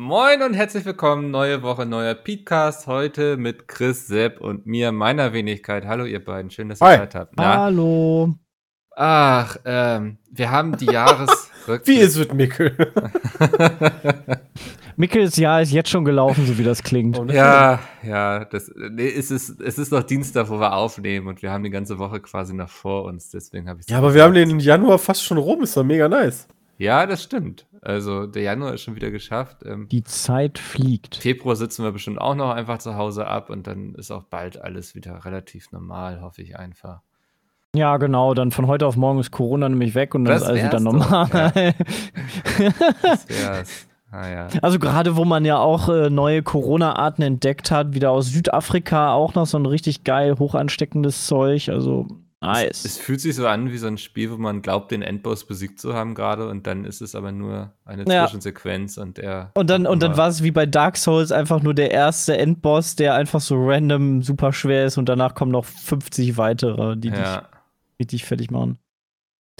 Moin und herzlich willkommen, neue Woche, neuer Podcast. Heute mit Chris, Sepp und mir, meiner Wenigkeit. Hallo ihr beiden, schön, dass ihr Hi. Zeit habt. Na? Hallo. Ach, ähm, wir haben die Jahresrückblick. Wie ist es, Mickel? Mickels Jahr ist jetzt schon gelaufen, so wie das klingt. Ja, ja, das, nee, es ist, es ist noch Dienstag, wo wir aufnehmen und wir haben die ganze Woche quasi noch vor uns, deswegen habe ich Ja, aber wir haben den Januar fast schon rum, ist doch mega nice. Ja, das stimmt. Also, der Januar ist schon wieder geschafft. Ähm, Die Zeit fliegt. Februar sitzen wir bestimmt auch noch einfach zu Hause ab und dann ist auch bald alles wieder relativ normal, hoffe ich einfach. Ja, genau. Dann von heute auf morgen ist Corona nämlich weg und dann Das ist alles wieder normal. Das wär's. Ah ja. Also gerade wo man ja auch äh, neue Corona-Arten entdeckt hat, wieder aus Südafrika auch noch so ein richtig geil hoch ansteckendes Zeug. Also nice. Es fühlt sich so an wie so ein Spiel, wo man glaubt, den Endboss besiegt zu haben gerade und dann ist es aber nur eine Ja. Zwischensequenz und er. und dann, und dann war es wie bei Dark Souls einfach nur der erste Endboss, der einfach so random super schwer ist und danach kommen noch 50 weitere, die dich Ja. richtig fertig machen.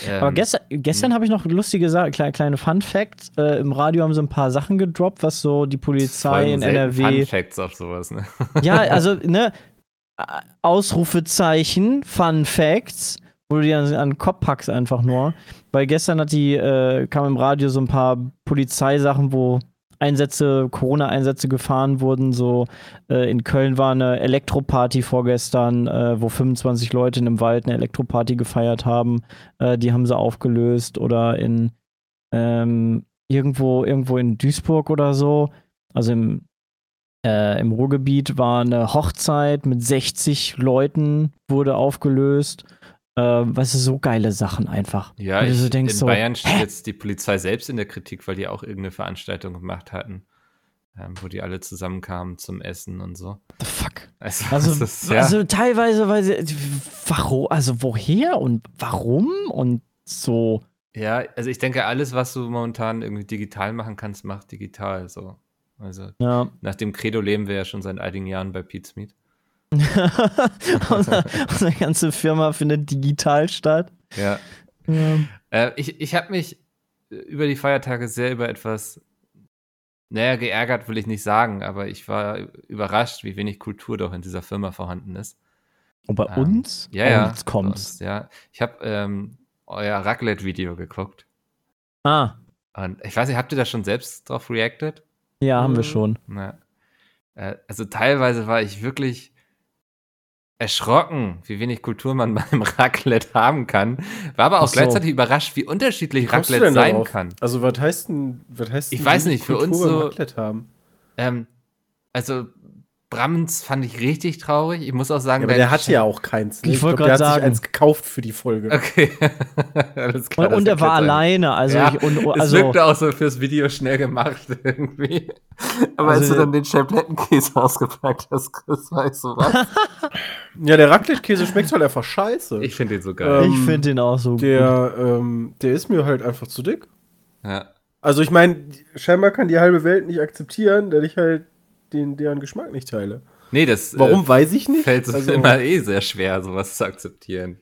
Ähm, Aber gestern, gestern habe ich noch lustige Sachen, kleine, kleine Fun Facts. Äh, Im Radio haben sie ein paar Sachen gedroppt, was so die Polizei in NRW. Fun Facts auf sowas, ne? Ja, also, ne, Ausrufezeichen, Fun Facts, wo du dir an, den Kopf packst einfach nur. Weil gestern hat die, äh, kam im Radio so ein paar Polizeisachen, wo Einsätze, Corona-Einsätze gefahren wurden. So äh, in Köln war eine Elektroparty vorgestern, äh, wo 25 Leute in einem Wald eine Elektroparty gefeiert haben. Äh, die haben sie aufgelöst. Oder in ähm, irgendwo, irgendwo in Duisburg oder so. Also im, äh, im Ruhrgebiet war eine Hochzeit mit 60 Leuten, wurde aufgelöst. Äh, weißt du, so geile Sachen einfach. Ja, ich, so denkst in so, Bayern steht hä? jetzt die Polizei selbst in der Kritik, weil die auch irgendeine Veranstaltung gemacht hatten, ähm, wo die alle zusammenkamen zum Essen und so. The fuck? Also, Also, ist, ja, also teilweise, weil sie, warum, also woher und warum und so. ja, also ich denke, alles, was du momentan irgendwie digital machen kannst, mach digital. So. Also Ja. nach dem Credo leben wir ja schon seit einigen Jahren bei Pete's Meat. unsere, unsere ganze Firma findet digital statt. Ja. Ja. Äh, ich ich habe mich äh, über die Feiertage sehr über etwas, naja, geärgert will ich nicht sagen, aber ich war überrascht, wie wenig Kultur doch in dieser Firma vorhanden ist. Und bei Ähm, uns? Ja, ja. Jetzt kommt's. Ja. Ich habe ähm, euer Raclette-Video geguckt. Ah, Und ich weiß nicht, habt ihr da schon selbst drauf reacted? Ja, haben wir Mhm. schon. Na, äh, also teilweise war ich wirklich erschrocken, wie wenig Kultur man beim Raclette haben kann. War aber auch so. gleichzeitig überrascht, wie unterschiedlich Wie kommst du Raclette denn sein darauf? kann. Also, was heißt denn, was heißt Ich denn weiß nicht, für uns beim so- Raclette haben? Ähm, also Brammens fand ich richtig traurig. Ich muss auch sagen, Ja, aber der hatte ja auch keins. Ne? Ich wollte grad hat sich sagen. eins gekauft für die Folge. Okay. Alles klar, Und, und er war alleine, also, ja, ich, und, es also wirkte auch so fürs Video schnell gemacht irgendwie. Aber als Also- du dann den Chablettenkäse ausgepackt hast, Chris, ich so was. Ja, der Raclette-Käse schmeckt halt einfach scheiße. Ich finde den so geil. Ähm, ich finde den auch so gut. der, ähm, der ist mir halt einfach zu dick. Ja. Also, ich meine, scheinbar kann die halbe Welt nicht akzeptieren, dass ich halt den, deren Geschmack nicht teile. Nee, das Warum, äh, weiß ich nicht. fällt es Also- immer eh sehr schwer, sowas zu akzeptieren.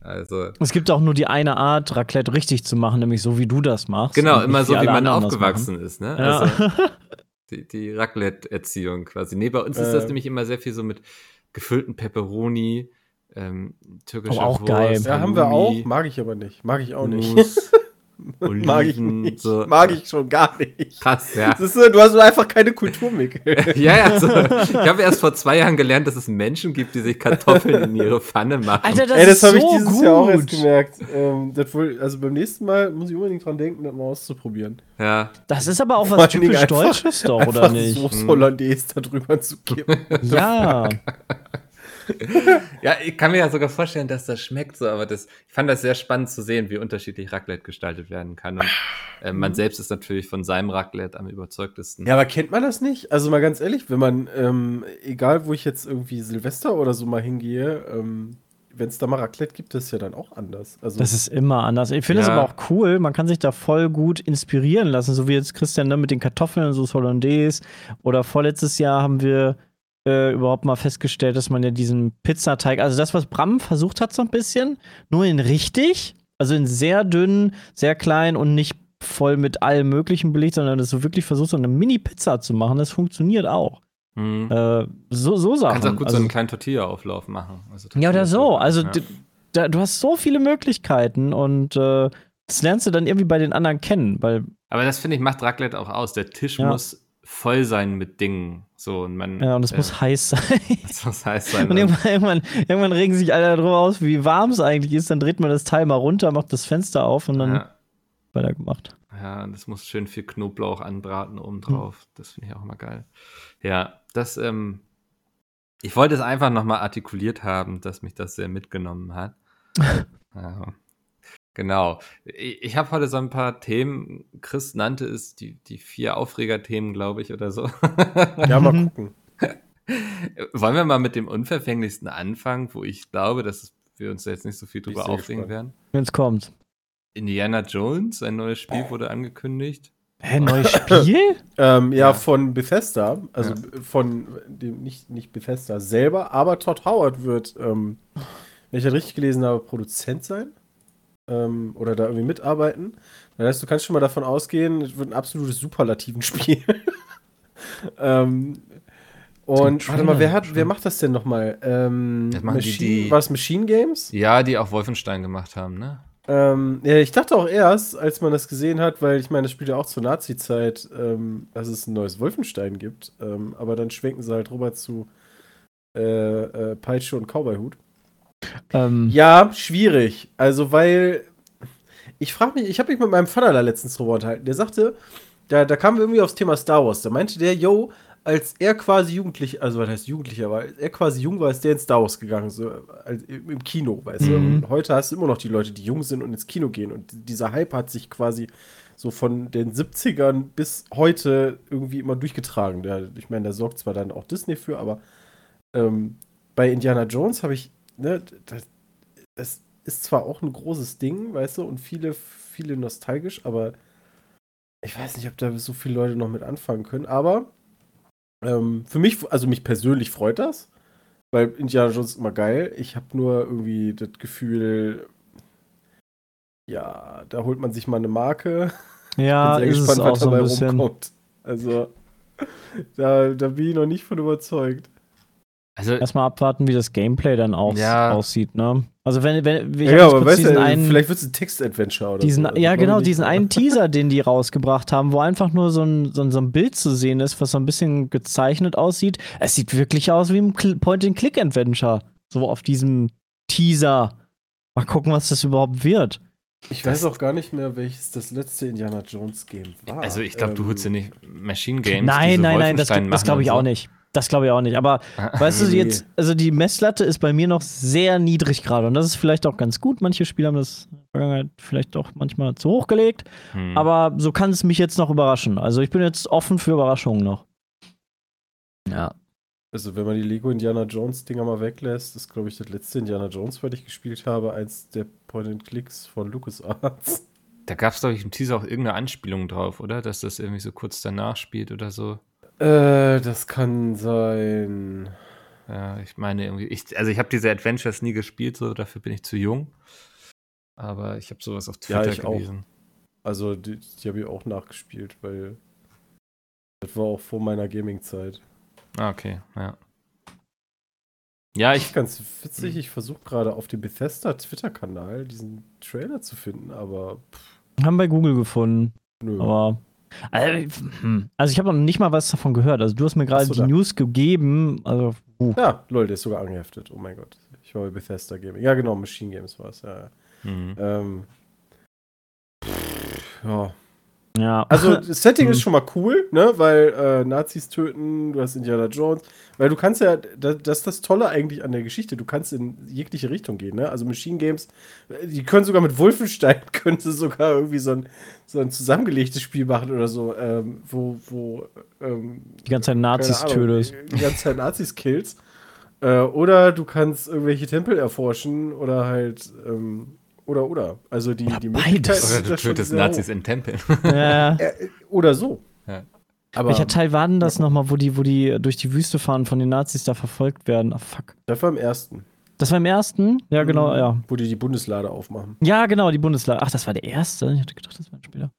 Also, Es gibt auch nur die eine Art, Raclette richtig zu machen, nämlich so, wie du das machst. genau, immer so, wie man aufgewachsen ist, ne? Ja. Also, die, die Raclette-Erziehung quasi. Nee, bei uns ist das Äh. nämlich immer sehr viel so mit gefüllten Pepperoni, ähm, türkischer Oh, auch Wurst, geil. Ja, haben wir auch. Mag ich aber nicht. Mag ich auch nicht. Hummus, Mag ich Oliven, nicht. so. Mag ich schon gar nicht. Krass, ja. Das ist, so, du hast einfach keine Kultur, Mikkel. Ja, ja, so. ich habe erst vor zwei Jahren gelernt, dass es Menschen gibt, die sich Kartoffeln in ihre Pfanne machen. Alter, das Ey, das habe ich so dieses gut. Jahr auch erst gemerkt. Ähm, wohl, also beim nächsten Mal muss ich unbedingt dran denken, das mal auszuprobieren. ja. Das ist aber auch was typisch einfach- Deutsches doch, oder nicht? Soße Hollandaise da drüber zu kippen. Ja. ja, ich kann mir ja sogar vorstellen, dass das schmeckt so, aber das, ich fand das sehr spannend zu sehen, wie unterschiedlich Raclette gestaltet werden kann. Und äh, man selbst ist natürlich von seinem Raclette am überzeugtesten. Ja, aber kennt man das nicht? Also mal ganz ehrlich, wenn man, ähm, egal wo ich jetzt irgendwie Silvester oder so mal hingehe, ähm, wenn es da mal Raclette gibt, das ist ja dann auch anders. Also, Das ist immer anders. Ich finde es Ja. aber auch cool. Man kann sich da voll gut inspirieren lassen, so wie jetzt Christian ne, mit den Kartoffeln, so Hollandaise. Oder vorletztes Jahr haben wir äh, überhaupt mal festgestellt, dass man ja diesen Pizzateig, also das, was Bram versucht hat, so ein bisschen, nur in richtig, also in sehr dünn, sehr klein und nicht voll mit allem Möglichen belegt, sondern das so wirklich versucht, so eine Mini-Pizza zu machen. Das funktioniert auch. Mhm. Äh, so, so Sachen. Kannst auch gut also, so einen kleinen Tortilla-Auflauf machen. Also ja, oder so. Also ja. da, du hast so viele Möglichkeiten und äh, das lernst du dann irgendwie bei den anderen kennen, weil Aber das finde ich macht Raclette auch aus. Der Tisch Ja. muss voll sein mit Dingen. So und man. ja, und es äh, muss heiß sein. Das muss heiß sein. Und irgendwann, irgendwann, irgendwann regen sich alle darüber aus, wie warm es eigentlich ist. Dann dreht man das Teil mal runter, macht das Fenster auf und dann ja, weitergemacht. ja, und das muss schön viel Knoblauch anbraten obendrauf. Das finde ich auch immer geil. Ja, das, ähm, ich wollte es einfach nochmal artikuliert haben, dass mich das sehr mitgenommen hat. ja, genau. Ich, ich habe heute so ein paar Themen. Chris nannte es die, die vier Aufreger-Themen, glaube ich, oder so. ja, mal gucken. Wollen wir mal mit dem unverfänglichsten anfangen, wo ich glaube, dass wir uns jetzt nicht so viel drüber aufregen werden? Wenn es kommt. Indiana Jones, ein neues Spiel wurde angekündigt. Hä, neues Spiel? Ähm, ja, Ja. von Bethesda, also von dem, nicht, nicht Bethesda selber, aber Todd Howard wird, ähm, wenn ich das richtig gelesen habe, Produzent sein. Ähm, oder da irgendwie mitarbeiten. Das heißt, du kannst schon mal davon ausgehen, es wird ein absolutes Superlativen-Spiel. ähm, und warte mal, wer, hat, wer macht das denn nochmal? Ähm, Machine, die- war es Machine Games? Ja, die auch Wolfenstein gemacht haben, ne? Ähm, ja, ich dachte auch erst, als man das gesehen hat, weil ich meine, das spielt ja auch zur Nazi-Zeit, ähm, dass es ein neues Wolfenstein gibt. Ähm, aber dann schwenken sie halt rüber zu äh, äh, Peitsche und Cowboyhut. Ähm, Ja, schwierig. Also, weil ich frage mich, ich habe mich mit meinem Vater da letztens drüber unterhalten. Der sagte, da, da kamen wir irgendwie aufs Thema Star Wars. Da meinte der, yo, als er quasi jugendlich, also was heißt jugendlicher war, als er quasi jung war, ist der ins Star Wars gegangen, so als, im Kino, weißt du. Mhm. Und heute hast du immer noch die Leute, die jung sind und ins Kino gehen. Und dieser Hype hat sich quasi so von den 70ern bis heute irgendwie immer durchgetragen. Der, ich meine, da sorgt zwar dann auch Disney für, aber ähm, bei Indiana Jones habe ich, ne, das, das ist zwar auch ein großes Ding, weißt du, und viele, viele nostalgisch, aber ich weiß nicht, ob da so viele Leute noch mit anfangen können, aber ähm, für mich, also mich persönlich freut das, weil Indiana Jones ist immer geil. Ich habe nur irgendwie das Gefühl, ja, da holt man sich mal eine Marke. ja, ist es gespannt, auch was so ein dabei bisschen. rumkommt. Also, da, da bin ich noch nicht von überzeugt. Also, Erstmal abwarten, wie das Gameplay dann auch Ja. aussieht, ne? Also wenn, wenn ich ja, aber weißt du, diesen einen, vielleicht wird es ein Text-Adventure oder diesen, so. Also, ja genau, diesen einen Teaser, den die rausgebracht haben, wo einfach nur so ein, so, ein, so ein Bild zu sehen ist, was so ein bisschen gezeichnet aussieht. Es sieht wirklich aus wie ein Cl- Point-and-Click-Adventure. So auf diesem Teaser. Mal gucken, was das überhaupt wird. Ich weiß auch gar nicht mehr, welches das letzte Indiana Jones Game war. also ich glaube, du Ähm, holst dir nicht Machine Games. nein, nein, nein, das, das glaube ich auch so. nicht. Das glaube ich auch nicht. Aber weißt du, jetzt, also die Messlatte ist bei mir noch sehr niedrig gerade. Und das ist vielleicht auch ganz gut. Manche Spieler haben das in der Vergangenheit vielleicht auch manchmal zu hoch gelegt. Hm. Aber so kann es mich jetzt noch überraschen. Also ich bin jetzt offen für Überraschungen noch. Ja. Also, wenn man die Lego Indiana Jones Dinger mal weglässt, ist, glaube ich, das letzte Indiana Jones, was ich gespielt habe, eins der Point-and-Clicks von LucasArts. Da gab es, glaube ich, im Teaser auch irgendeine Anspielung drauf, oder? Dass das irgendwie so kurz danach spielt oder so. Äh, das kann sein. Ja, ich meine irgendwie, ich, also ich habe diese Adventures nie gespielt, so dafür bin ich zu jung. Aber ich habe sowas auf Ja, Twitter ich auch. gelesen. Also, die, die habe ich auch nachgespielt, weil das war auch vor meiner Gaming-Zeit. Ah, okay, ja. Ja, ich, Ganz witzig, ich versuche gerade auf dem Bethesda Twitter-Kanal diesen Trailer zu finden, aber pff, Haben bei Google gefunden. nö. Aber. Also, hm. also ich habe noch nicht mal was davon gehört. Also du hast mir gerade die da. News gegeben. Also, uh. Ja, lol, der ist sogar angeheftet. Oh mein Gott. Ich war bei Bethesda Gaming. Ja, genau, Machine Games war es. Ja, ja. hm. Ähm, pff, ja. Ja. Also das Setting Hm. ist schon mal cool, ne? Weil äh, Nazis töten, du hast Indiana Jones. Weil du kannst ja, das, das ist das Tolle eigentlich an der Geschichte, du kannst in jegliche Richtung gehen, ne? Also Machine Games, die können sogar mit Wolfenstein, können sie sogar irgendwie so ein, so ein zusammengelegtes Spiel machen oder so, ähm, wo, wo ähm, die ganze Zeit Nazis tötest. Die ganze Zeit Nazis kills. Äh, oder du kannst irgendwelche Tempel erforschen oder halt, ähm, oder, oder. Also die, Oder die beides. Oder du tötest Nazis hoch. in Tempeln. Ja. Äh, oder so. Ja. Aber Welcher Teil war denn das nochmal, wo die, wo die durch die Wüste fahren, von den Nazis da verfolgt werden? Ah, fuck. das war im ersten. Das war im ersten? Ja, genau, Mhm. ja. Wo die die Bundeslade aufmachen. Ja, genau, die Bundeslade. Ach, das war der erste? Ich hatte gedacht, das war ein Spieler.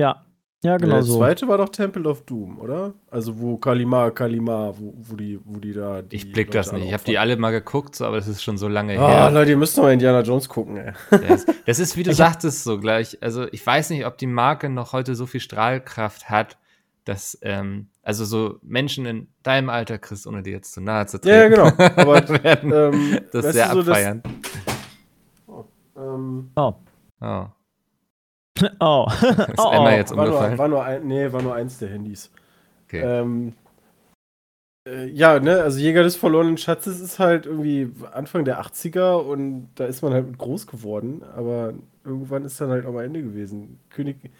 Ja. Ja, genau der so. zweite war doch Temple of Doom, oder? Also wo Kalima, Kalima, wo, wo die, wo die da. Die Ich blick das Leute nicht. Ich habe die alle mal geguckt, so, aber das ist schon so lange Ah, her. Leute, ihr müsst doch mal Indiana Jones gucken, ey. Das, das ist, wie du Ich sagtest, so gleich. Also, ich weiß nicht, ob die Marke noch heute so viel Strahlkraft hat, dass, ähm, also so Menschen in deinem Alter, Chris, ohne dir jetzt zu nahe zu treten, Ja, ja, genau. Aber werden ähm, das sehr du, so, das- abfeiern. Ähm, Oh. Oh. Oh. Ist oh, Emma oh. jetzt war, nur, umgefallen? war nur ein, nee, war nur eins der Handys. Okay. Ähm, äh, ja, ne, also Jäger des verlorenen Schatzes ist halt irgendwie Anfang der 80er und da ist man halt groß geworden, aber irgendwann ist dann halt auch mal Ende gewesen. König,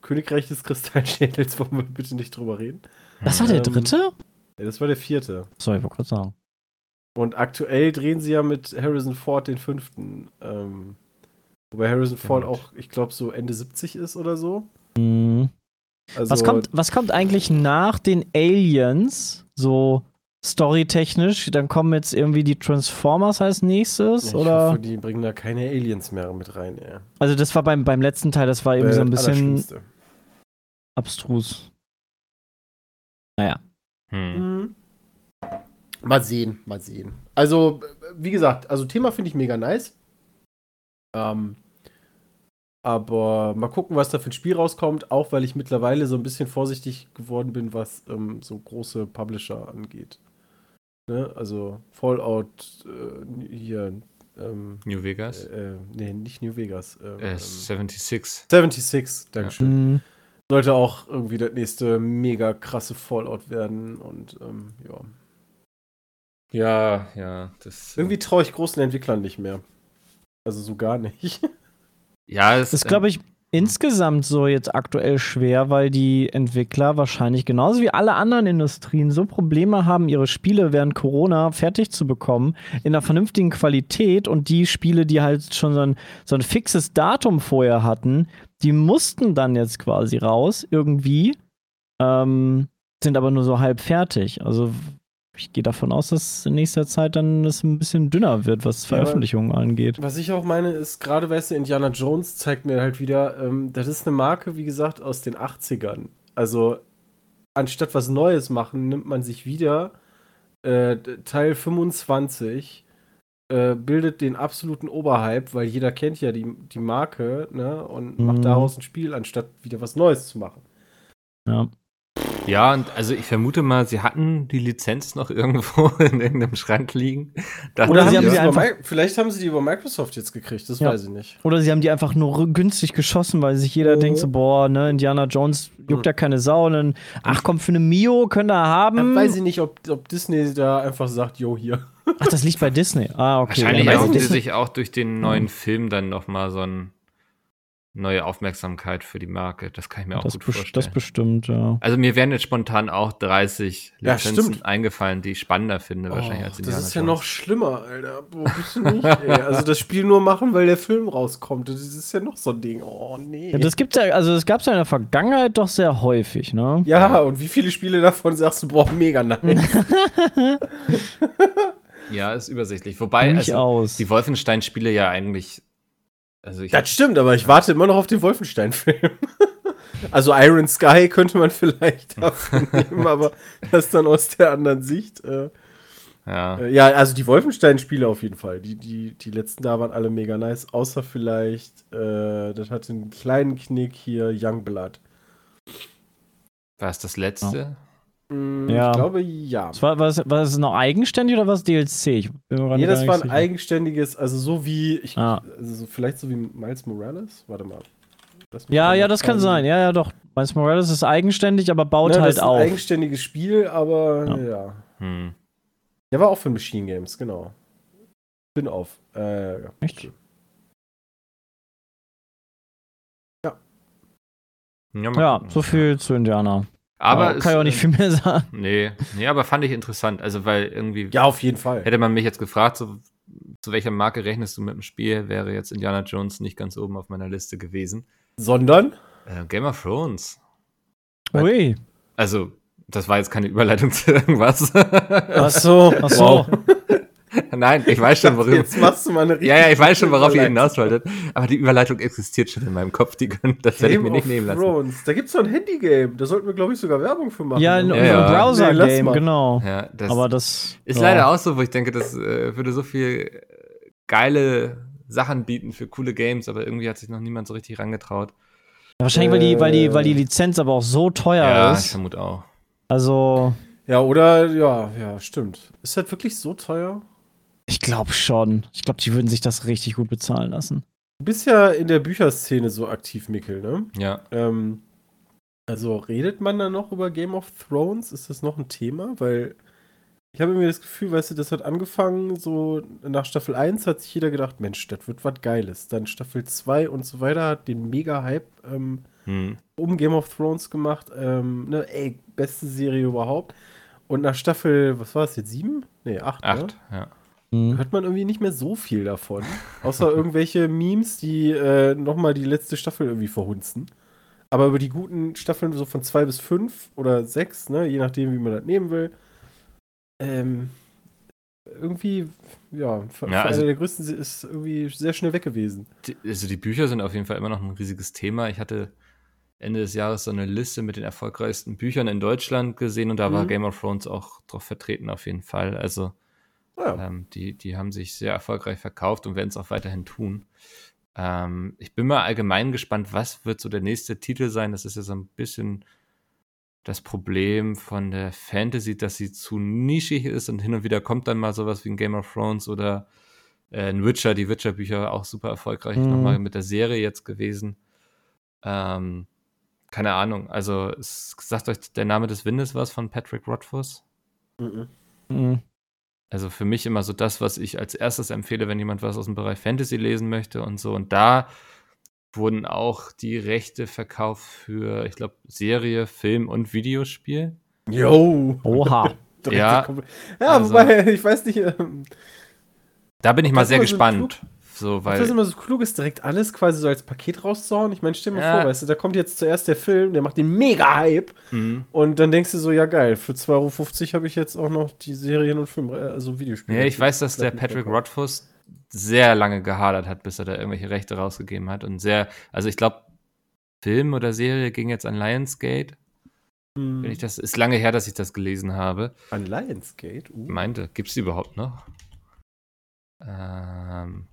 Königreich des Kristallschädels, wollen wir bitte nicht drüber reden. Das war der Ähm, dritte? Ja, das war der vierte. Sorry, ich wollte kurz sagen. Und aktuell drehen sie ja mit Harrison Ford den fünften. Ähm, wobei Harrison Ford Gut. auch, ich glaube, so Ende 70 ist oder so. Mhm. Also, Was, kommt, was kommt eigentlich nach den Aliens? So storytechnisch? Dann kommen jetzt irgendwie die Transformers als nächstes? ich oder? hoffe, die bringen da keine Aliens mehr mit rein, ey. Also, das war beim, beim letzten Teil, das war irgendwie Äh, so ein das bisschen abstrus. Hm. Mhm. Mal sehen, mal sehen. Also, wie gesagt, also Thema finde ich mega nice. Ähm, aber mal gucken, was da für ein Spiel rauskommt, auch weil ich mittlerweile so ein bisschen vorsichtig geworden bin, was ähm, so große Publisher angeht. Ne? Also Fallout äh, hier, ähm, New Vegas? äh, nee, nicht New Vegas. ähm, Äh, ähm, 76. 76, Dankeschön. Mhm. Sollte auch irgendwie das nächste mega krasse Fallout werden und ähm, ja. Ja, ja. Das, Irgendwie traue ich großen Entwicklern nicht mehr. Also so gar nicht. ja, es Das ist, glaube ich, insgesamt so jetzt aktuell schwer, weil die Entwickler wahrscheinlich genauso wie alle anderen Industrien so Probleme haben, ihre Spiele während Corona fertig zu bekommen, in einer vernünftigen Qualität und die Spiele, die halt schon so ein, so ein fixes Datum vorher hatten, die mussten dann jetzt quasi raus, irgendwie, ähm, sind aber nur so halb fertig. Also ich gehe davon aus, dass in nächster Zeit dann es ein bisschen dünner wird, was Ja, Veröffentlichungen angeht. Was ich auch meine, ist gerade, weißt du, Indiana Jones zeigt mir halt wieder, ähm, das ist eine Marke, wie gesagt, aus den 80ern. Also anstatt was Neues machen, nimmt man sich wieder äh, Teil 25, äh, bildet den absoluten Oberhype, weil jeder kennt ja die, die Marke, ne? Und Mhm. macht daraus ein Spiel, anstatt wieder was Neues zu machen. Ja. Ja, und also ich vermute mal, sie hatten die Lizenz noch irgendwo in irgendeinem Schrank liegen. Dachten Oder sie haben sie einfach- vielleicht haben sie die über Microsoft jetzt gekriegt, das Ja. weiß ich nicht. Oder sie haben die einfach nur günstig geschossen, weil sich jeder Mhm. denkt so, boah, ne, Indiana Jones juckt Mhm. ja keine Sau. Und dann, ach komm, für eine Mio könnt ihr haben. Ja, weiß ich nicht, ob, ob Disney da einfach sagt, jo, hier. Ach, das liegt bei Disney. Ah, okay. Wahrscheinlich Ja, haben sie sich auch durch den neuen Film dann nochmal so eine neue Aufmerksamkeit für die Marke. Das kann ich mir auch das, gut bes- vorstellen. das bestimmt, ja. also mir wären jetzt spontan auch 30 Ja, Lizenzen stimmt. eingefallen, die ich spannender finde, wahrscheinlich als Oh, das Indiana ist ja noch schlimmer, Alter. Boah, bitte nicht, ey. Also das Spiel nur machen, weil der Film rauskommt. Das ist ja noch so ein Ding. Oh, nee. ja. Das gibt's ja, also das gab's ja in der Vergangenheit doch sehr häufig, ne? Ja, und wie viele Spiele davon sagst du, boah, mega nice. Ja, ist übersichtlich. Wobei, also, aus. die Wolfenstein-Spiele ja eigentlich. Also ich Das stimmt, aber ich warte immer noch auf den Wolfenstein-Film. Also Iron Sky könnte man vielleicht davon nehmen, aber das dann aus der anderen Sicht. Äh, ja. äh, ja, also die Wolfenstein-Spiele auf jeden Fall. Die, die, die letzten da waren alle mega nice, außer vielleicht, äh, das hatte einen kleinen Knick hier, Youngblood. War es das letzte? Mm, Ja. Ich glaube, ja. Das war, war, es, war es noch eigenständig oder war es DLC? Ich Nee, das war ein sicher. eigenständiges, also so wie, ich, Ah. also so, vielleicht so wie Miles Morales. Warte mal. Ja, ja, das kann sein. Ja, ja, doch. Miles Morales ist eigenständig, aber baut Ne, das halt ist ein auf. eigenständiges Spiel, aber Ja. ja. Hm. Der war auch für Machine Games, genau. Bin auf. Äh, ja. Echt? Ja, Ja, so viel zu Indiana. Aber Ja, kann ich auch nicht viel mehr sagen. Nee, nee, aber fand ich interessant. Also, weil irgendwie. ja, auf jeden Fall. Hätte man mich jetzt gefragt, so, zu welcher Marke rechnest du mit dem Spiel, wäre jetzt Indiana Jones nicht ganz oben auf meiner Liste gewesen. Sondern? Äh, Game of Thrones. Ui. Also, das war jetzt keine Überleitung zu irgendwas. Ach so. Ach so. Nein, ich weiß schon, worüber. Jetzt machst du mal eine Ja, ja, ich weiß schon, worauf ihr hinaus wolltet. Aber die Überleitung existiert schon in meinem Kopf. Die, können- das werde ich mir nicht nehmen lassen. Thrones. Da gibt es so ein Handygame. Da sollten wir, glaube ich, sogar Werbung für machen. Ja, in ne? Ja, unserem ja. Nee, lass Browser-Game, mal. genau. Ja, das aber das ist ja. leider auch so, wo ich denke, das äh, würde so viel äh, geile Sachen bieten für coole Games, aber irgendwie hat sich noch niemand so richtig rangetraut. Wahrscheinlich, weil, die, weil, die, Äh. weil die Lizenz aber auch so teuer Ja, ich ist. vermute auch. Also, Ja, oder, ja, ja, stimmt. Ist das wirklich so teuer? Ich glaube schon. Ich glaube, die würden sich das richtig gut bezahlen lassen. Du bist ja in der Bücherszene so aktiv, Mikkel, ne? Ja. Ähm, also redet man da noch über Game of Thrones? Ist das noch ein Thema? Weil ich habe irgendwie das Gefühl, weißt du, das hat angefangen, so nach Staffel 1 hat sich jeder gedacht, Mensch, das wird was Geiles. Dann Staffel 2 und so weiter hat den Mega-Hype ähm, Hm. um Game of Thrones gemacht. Ähm, ne, ey, beste Serie überhaupt. Und nach Staffel, was war es jetzt, 7? Nee, 8. Acht, ja. Mhm. hört man irgendwie nicht mehr so viel davon. Außer irgendwelche Memes, die äh, nochmal die letzte Staffel irgendwie verhunzen. Aber über die guten Staffeln so von zwei bis fünf oder sechs, ne, je nachdem, wie man das nehmen will. Ähm, irgendwie, ja, für, Ja, für also- eine der größten ist irgendwie sehr schnell weg gewesen. Die, also die Bücher sind auf jeden Fall immer noch ein riesiges Thema. Ich hatte Ende des Jahres so eine Liste mit den erfolgreichsten Büchern in Deutschland gesehen und da war Mhm. Game of Thrones auch drauf vertreten auf jeden Fall. Also Ja, ähm, die, die haben sich sehr erfolgreich verkauft und werden es auch weiterhin tun. Ähm, ich bin mal allgemein gespannt, was wird so der nächste Titel sein. Das ist ja so ein bisschen das Problem von der Fantasy, dass sie zu nischig ist und hin und wieder kommt dann mal sowas wie ein Game of Thrones oder äh, ein Witcher, die Witcher-Bücher auch super erfolgreich Mhm. nochmal mit der Serie jetzt gewesen. Ähm, keine Ahnung, also es, sagt euch der Name des Windes was von Patrick Rothfuss? mhm. Mhm. Also für mich immer so das, was ich als erstes empfehle, wenn jemand was aus dem Bereich Fantasy lesen möchte und so. Und da wurden auch die Rechte verkauft für, ich glaube, Serie, Film und Videospiel. Yo! Oha. Ja, ja also- wobei, ich weiß nicht, ähm, Da bin ich mal sehr gespannt. So, ob das weil, immer so klug ist, direkt alles quasi so als Paket rauszuhauen. Ich meine, stell dir mal Ja. vor, weißt du, da kommt jetzt zuerst der Film, der macht den Mega-Hype. Mhm. Und dann denkst du so, ja geil, für 2,50 Euro habe ich jetzt auch noch die Serien und Filme, äh, also Videospiele. ja, ich weiß, dass der Patrick. Rothfuss sehr lange gehadert hat, bis er da irgendwelche Rechte rausgegeben hat. Und sehr, also ich glaube, Film oder Serie ging jetzt an Lionsgate. Hm. Wenn ich das, ist lange her, dass ich das gelesen habe. An Lionsgate? Uh. meinte, gibt es die überhaupt noch? Ähm,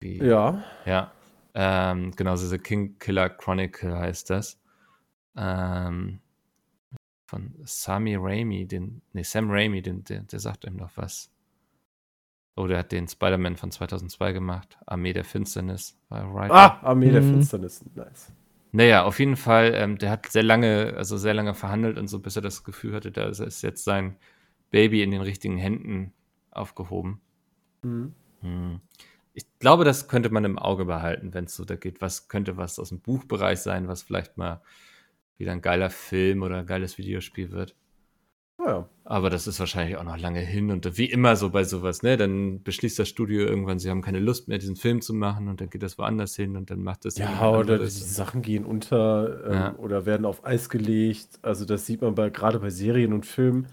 wie- Ja. Ja. Ähm, genau, so The King Killer Chronicle heißt das. Ähm, von Sami Raimi, den, nee, Sam Raimi, den, der, der sagt ihm noch was. Oh, der hat den Spider-Man von 2002 gemacht. Armee der Finsternis. Er. Ah, Armee der Mhm. Finsternis. Nice. Naja, auf jeden Fall, ähm, der hat sehr lange, also sehr lange verhandelt und so, bis er das Gefühl hatte, da ist ist jetzt sein Baby in den richtigen Händen aufgehoben. Mhm. Hm. Ich glaube, das könnte man im Auge behalten, wenn es so da geht. Was könnte was aus dem Buchbereich sein, was vielleicht mal wieder ein geiler Film oder ein geiles Videospiel wird. Ah, ja. Aber das ist wahrscheinlich auch noch lange hin und wie immer so bei sowas, ne? Dann beschließt das Studio irgendwann, sie haben keine Lust mehr, diesen Film zu machen und dann geht das woanders hin und dann macht das Ja, oder die. Sachen gehen unter ähm, Ja. oder werden auf Eis gelegt. Also das sieht man bei, gerade bei Serien und Filmen.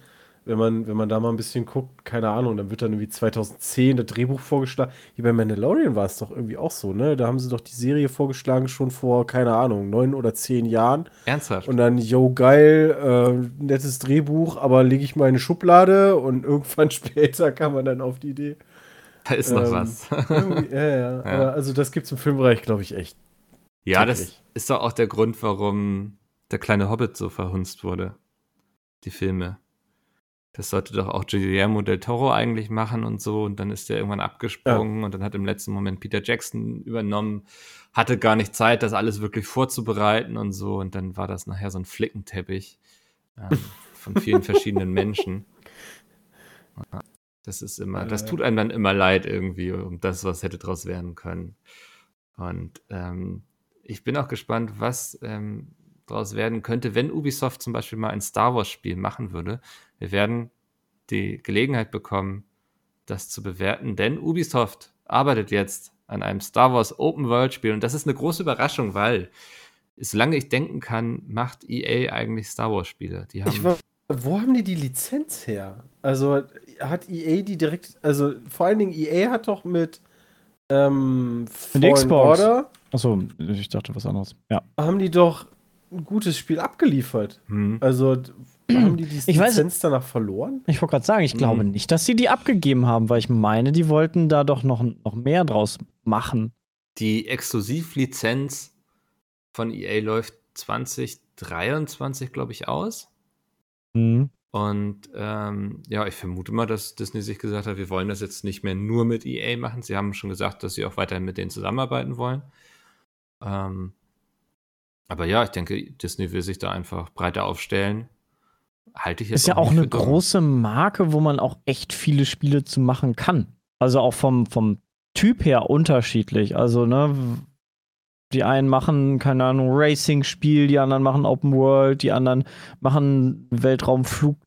Wenn man, wenn man da mal ein bisschen guckt, keine Ahnung, dann wird dann irgendwie 2010 das Drehbuch vorgeschlagen. Hier bei Mandalorian war es doch irgendwie auch so, ne? Da haben sie doch die Serie vorgeschlagen schon vor, keine Ahnung, neun oder zehn Jahren. Ernsthaft? Und dann, yo, geil, äh, nettes Drehbuch, aber lege ich mal in eine Schublade und irgendwann später kam man dann auf die Idee. da ist noch ähm, was. Irgendwie, ja, ja, Ja. Also das gibt es im Filmbereich, glaube ich, echt. ja, das täglich. ist doch auch der Grund, warum der kleine Hobbit so verhunzt wurde. Die Filme. Das sollte doch auch Guillermo del Toro eigentlich machen und so. Und dann ist der irgendwann abgesprungen und dann hat im letzten Moment Peter Jackson übernommen, hatte gar nicht Zeit, das alles wirklich vorzubereiten und so. Und dann war das nachher so ein Flickenteppich ähm, von vielen verschiedenen Menschen. Das ist immer, das tut einem dann immer leid irgendwie, um das, was hätte draus werden können. Und ähm, ich bin auch gespannt, was ähm, draus werden könnte, wenn Ubisoft zum Beispiel mal ein Star Wars-Spiel machen würde. Wir werden die Gelegenheit bekommen, das zu bewerten, denn Ubisoft arbeitet jetzt an einem Star Wars Open World Spiel und das ist eine große Überraschung, weil solange ich denken kann, macht EA eigentlich Star Wars Spiele. Die haben Ich war, wo haben die die Lizenz her? Also hat EA die direkt, also vor allen Dingen EA hat doch mit ähm, Fallen Xbox. Order Achso, ich dachte was anderes. Ja. haben die doch ein gutes Spiel abgeliefert. hm, Also haben die die Ich weiß- Lizenz danach verloren? Ich wollte gerade sagen, ich glaube Mhm. nicht, dass sie die abgegeben haben, weil ich meine, die wollten da doch noch, noch mehr draus machen. die Exklusivlizenz von EA läuft 2023, glaube ich, aus. Mhm. Und ähm, ja, ich vermute mal, dass Disney sich gesagt hat, wir wollen das jetzt nicht mehr nur mit EA machen. Sie haben schon gesagt, dass sie auch weiterhin mit denen zusammenarbeiten wollen. Ähm, aber ja, ich denke, Disney will sich da einfach breiter aufstellen. Halte ich jetzt Ist ja auch eine große Marke, wo man auch echt viele Spiele zu machen kann. Also auch vom, vom Typ her unterschiedlich. Also, ne, die einen machen, keine Ahnung, Racing-Spiel, die anderen machen Open World, die anderen machen Weltraumflug,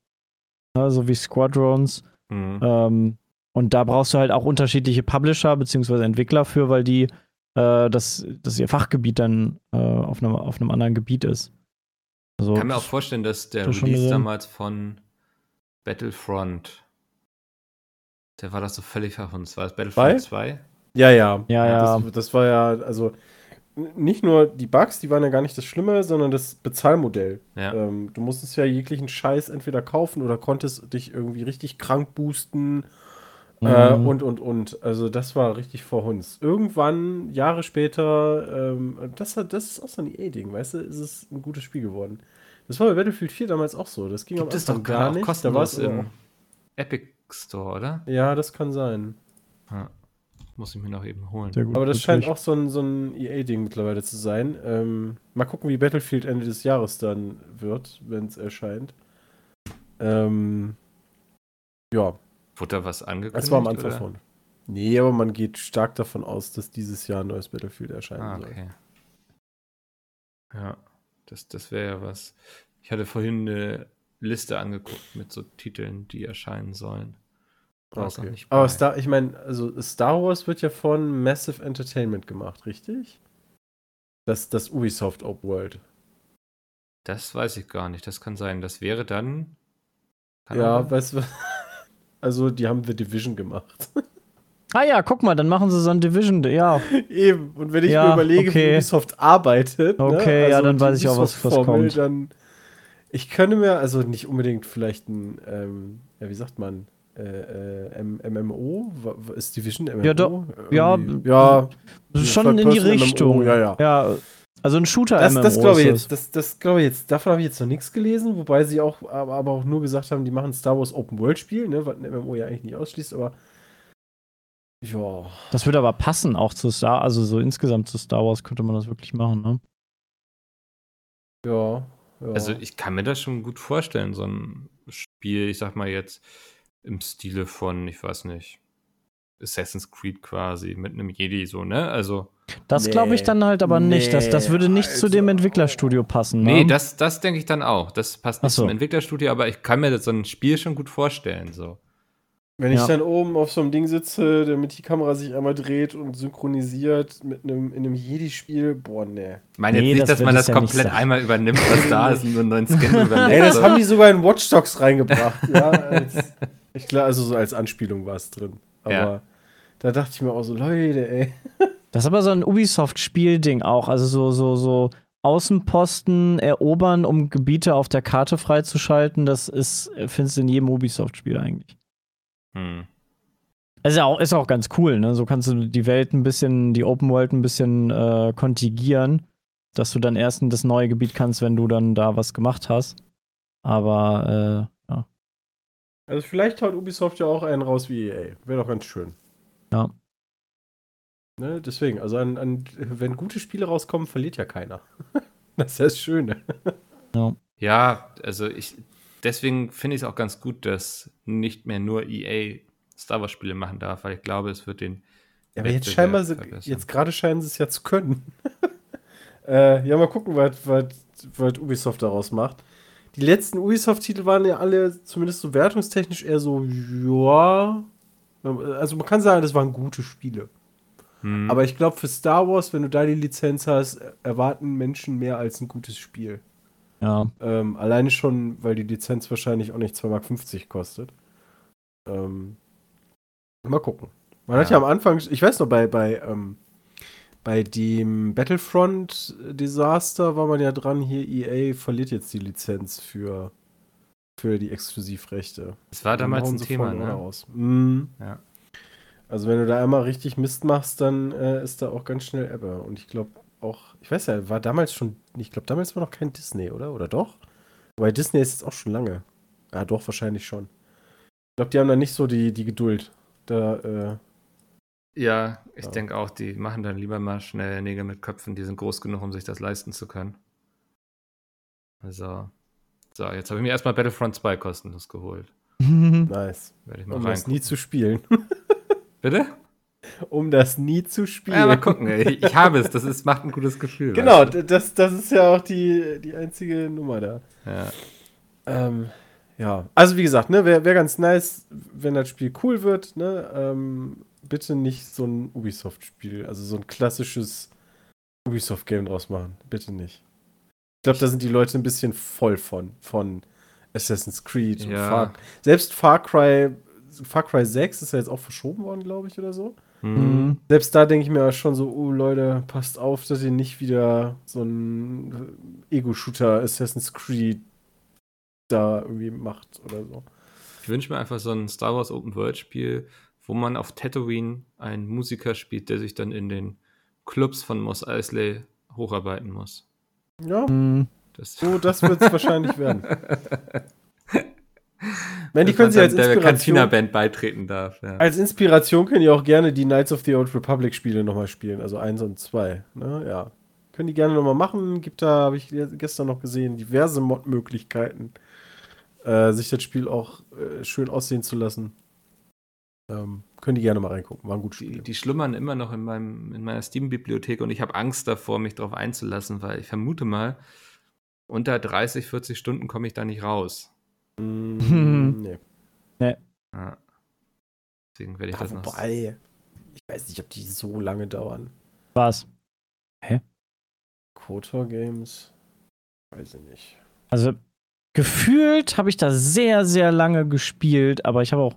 ne, so wie Squadrons. Mhm. Ähm, und da brauchst du halt auch unterschiedliche Publisher bzw. Entwickler für, weil die äh, das, das ihr Fachgebiet dann äh, auf, einem, auf einem anderen Gebiet ist. Also, Ich kann mir auch vorstellen, dass der das Release damals von Battlefront, der war das so völlig verhunzt. War das Battlefront 2? Ja, ja. Ja, ja. Das, das war ja, also nicht nur die Bugs, die waren ja gar nicht das Schlimme, sondern das Bezahlmodell. Ja. Ähm, du musstest ja jeglichen Scheiß entweder kaufen oder konntest dich irgendwie richtig krank boosten äh, Mhm. und, und, und. Also das war richtig verhunzt. Irgendwann, Jahre später, ähm, das, hat, das ist auch so ein EA-Ding, weißt du, ist es ein gutes Spiel geworden. Das war bei Battlefield 4 damals auch so. Das ging Gibt am es Anfang doch gar nicht. nicht Da war es kostenlos im Epic Store, oder? Ja, das kann sein. Ja. Muss ich mir noch eben holen. Gut. Aber das scheint auch so ein, so ein EA-Ding mittlerweile zu sein. Ähm, mal gucken, wie Battlefield Ende des Jahres dann wird, wenn es erscheint. Ähm, ja, Wurde da was angekündigt? das war am Anfang oder? von. Nee, aber man geht stark davon aus, dass dieses Jahr ein neues Battlefield erscheinen Ah, soll. okay. Ja, das, das wäre ja was. Ich hatte vorhin eine Liste angeguckt mit so Titeln, die erscheinen sollen. Okay. Aber Star, ich meine, also Star Wars wird ja von Massive Entertainment gemacht, richtig? Das, das Ubisoft Open World. Das weiß ich gar nicht. Das kann sein. Das wäre dann. Ja, weißt du, also die haben The Division gemacht. Ah ja, guck mal, dann machen sie so ein Division. Ja, Eben, und wenn ich Ja, mir überlege, okay. wie Ubisoft arbeitet, Okay, ne? ja, dann weiß ich auch, was- was kommt. Dann, ich könnte mir, also nicht unbedingt vielleicht ein, ähm, ja, wie sagt man, äh, äh, MMO? Ist Division MMO? Ja, doch. Ja, ja, Ja, schon in die Richtung. MMO, ja, ja. Ja, also ein Shooter das, das MMO glaube ich ist jetzt, das, das glaube ich jetzt, davon habe ich jetzt noch nichts gelesen, wobei sie auch, aber, aber auch nur gesagt haben, die machen ein Star Wars Open World Spiel, ne, was ein MMO ja eigentlich nicht ausschließt, aber ja, Das würde aber passen auch zu Star, also so insgesamt zu Star Wars könnte man das wirklich machen, ne? ja, ja. Also ich kann mir das schon gut vorstellen, so ein Spiel, ich sag mal jetzt im Stile von, ich weiß nicht, Assassin's Creed quasi mit einem Jedi so, ne? Also, Das Nee. glaube ich dann halt aber nicht. Das, das würde nicht zu dem also- Entwicklerstudio passen. Ne? nee, das, das denke ich dann auch. Das passt nicht so. zum Entwicklerstudio, aber ich kann mir das so ein Spiel schon gut vorstellen, so. Wenn ich Ja. dann oben auf so einem Ding sitze, damit die Kamera sich einmal dreht und synchronisiert mit einem in einem Jedi-Spiel, boah, ne. Ich meine Nee, jetzt nicht, das dass man das ja komplett einmal übernimmt, was da ist und einen neuen Skin überlegt. Ey, das haben die sogar in Watch Dogs reingebracht. ja, als, ich glaube, also so als Anspielung war es drin. Aber Ja. da dachte ich mir auch so, Leute, ey. Das ist aber so ein Ubisoft-Spielding auch. Also so, so, so Außenposten erobern, um Gebiete auf der Karte freizuschalten. Das ist, findest du in jedem Ubisoft-Spiel eigentlich. Hm. Ist ja auch, ist auch ganz cool, ne? So kannst du die Welt ein bisschen, die Open World ein bisschen äh, kontigieren, dass du dann erst in das neue Gebiet kannst, wenn du dann da was gemacht hast. Aber äh. Also vielleicht haut Ubisoft ja auch einen raus wie EA. Wäre doch ganz schön. Ja. Ne, deswegen, also an, an, wenn gute Spiele rauskommen, verliert ja keiner. das ist ja das Schöne. Ja, also ich, deswegen finde ich es auch ganz gut, dass nicht mehr nur EA Star Wars Spiele machen darf, weil ich glaube, es wird den. Ja, aber jetzt scheinbar, sie- jetzt gerade scheinen sie es ja zu können. äh, ja, mal gucken, was, was, was Ubisoft daraus macht. Die letzten Ubisoft-Titel waren ja alle, zumindest so wertungstechnisch, eher so, ja. Also man kann sagen, das waren gute Spiele. Hm. Aber ich glaube, für Star Wars, wenn du da die Lizenz hast, erwarten Menschen mehr als ein gutes Spiel. Ja. Ähm, alleine schon, weil die Lizenz wahrscheinlich auch nicht 2,50 Mark kostet. Ähm, mal gucken. Man hat ja Ja. am Anfang, ich weiß noch, bei, bei, ähm, bei dem Battlefront-Desaster war man ja dran, hier EA verliert jetzt die Lizenz für, für die Exklusivrechte. Es war damals ein Thema, ne? Aus. Mhm. Ja. Also wenn du da einmal richtig Mist machst, dann äh, ist da auch ganz schnell Ebbe. Und ich glaube auch, ich weiß ja, war damals schon, ich glaube damals war noch kein Disney, oder? Oder doch? Weil Disney ist jetzt auch schon lange. Ja, doch, wahrscheinlich schon. Ich glaube, die haben da nicht so die, die Geduld. Da, äh, Ja, ich Ja. denke auch, die machen dann lieber mal schnell Nägel mit Köpfen, die sind groß genug, um sich das leisten zu können. Also, so, jetzt habe ich mir erstmal Battlefront 2 kostenlos geholt. nice. Werde ich mal Um das nie reingucken. zu spielen. Bitte? um das nie zu spielen. Ja, mal gucken. ey. Ich, ich habe es, das ist, macht ein gutes Gefühl. Genau, weißt das, das ist ja auch die, die einzige Nummer da. Ja. Ähm, ja, also wie gesagt, ne, wäre wär ganz nice, wenn das Spiel cool wird, ne, ähm, bitte nicht so ein Ubisoft-Spiel, also so ein klassisches Ubisoft-Game draus machen, bitte nicht. Ich glaube, da sind die Leute ein bisschen voll von, von Assassin's Creed und Ja. Far, selbst Far Cry, Far Cry 6 ist ja jetzt auch verschoben worden, glaube ich, oder so. Hm. Mhm. Selbst da denke ich mir schon so, oh Leute, passt auf, dass ihr nicht wieder so ein Ego-Shooter Assassin's Creed da irgendwie macht oder so. Ich wünsche mir einfach so ein Star Wars Open World Spiel, wo man auf Tatooine einen Musiker spielt, der sich dann in den Clubs von Mos Eisley hocharbeiten muss. Ja, Mhm. Das, so das wird es wahrscheinlich werden. Wenn die können sie als der Inspiration, Cantina-Band beitreten darf. Ja. als Inspiration können die auch gerne die Knights of the Old Republic Spiele nochmal spielen, also eins und zwei. Ne? Ja. Können die gerne nochmal machen. Gibt da, habe ich gestern noch gesehen, diverse Mod-Möglichkeiten, äh, sich das Spiel auch äh, schön aussehen zu lassen. Ähm, können die gerne mal reingucken. Waren Die, Spiele. die schlummern immer noch in, meinem, in meiner Steam-Bibliothek und ich habe Angst davor, mich darauf einzulassen, weil ich vermute mal, unter 30, 40 Stunden komme ich da nicht raus. Mm, nee. Ja. Deswegen werde ich Ja, das noch. wobei, ich weiß nicht, ob die so lange dauern. Was? KOTOR Games? Weiß ich nicht. Also gefühlt habe ich da sehr, sehr lange gespielt, aber ich habe auch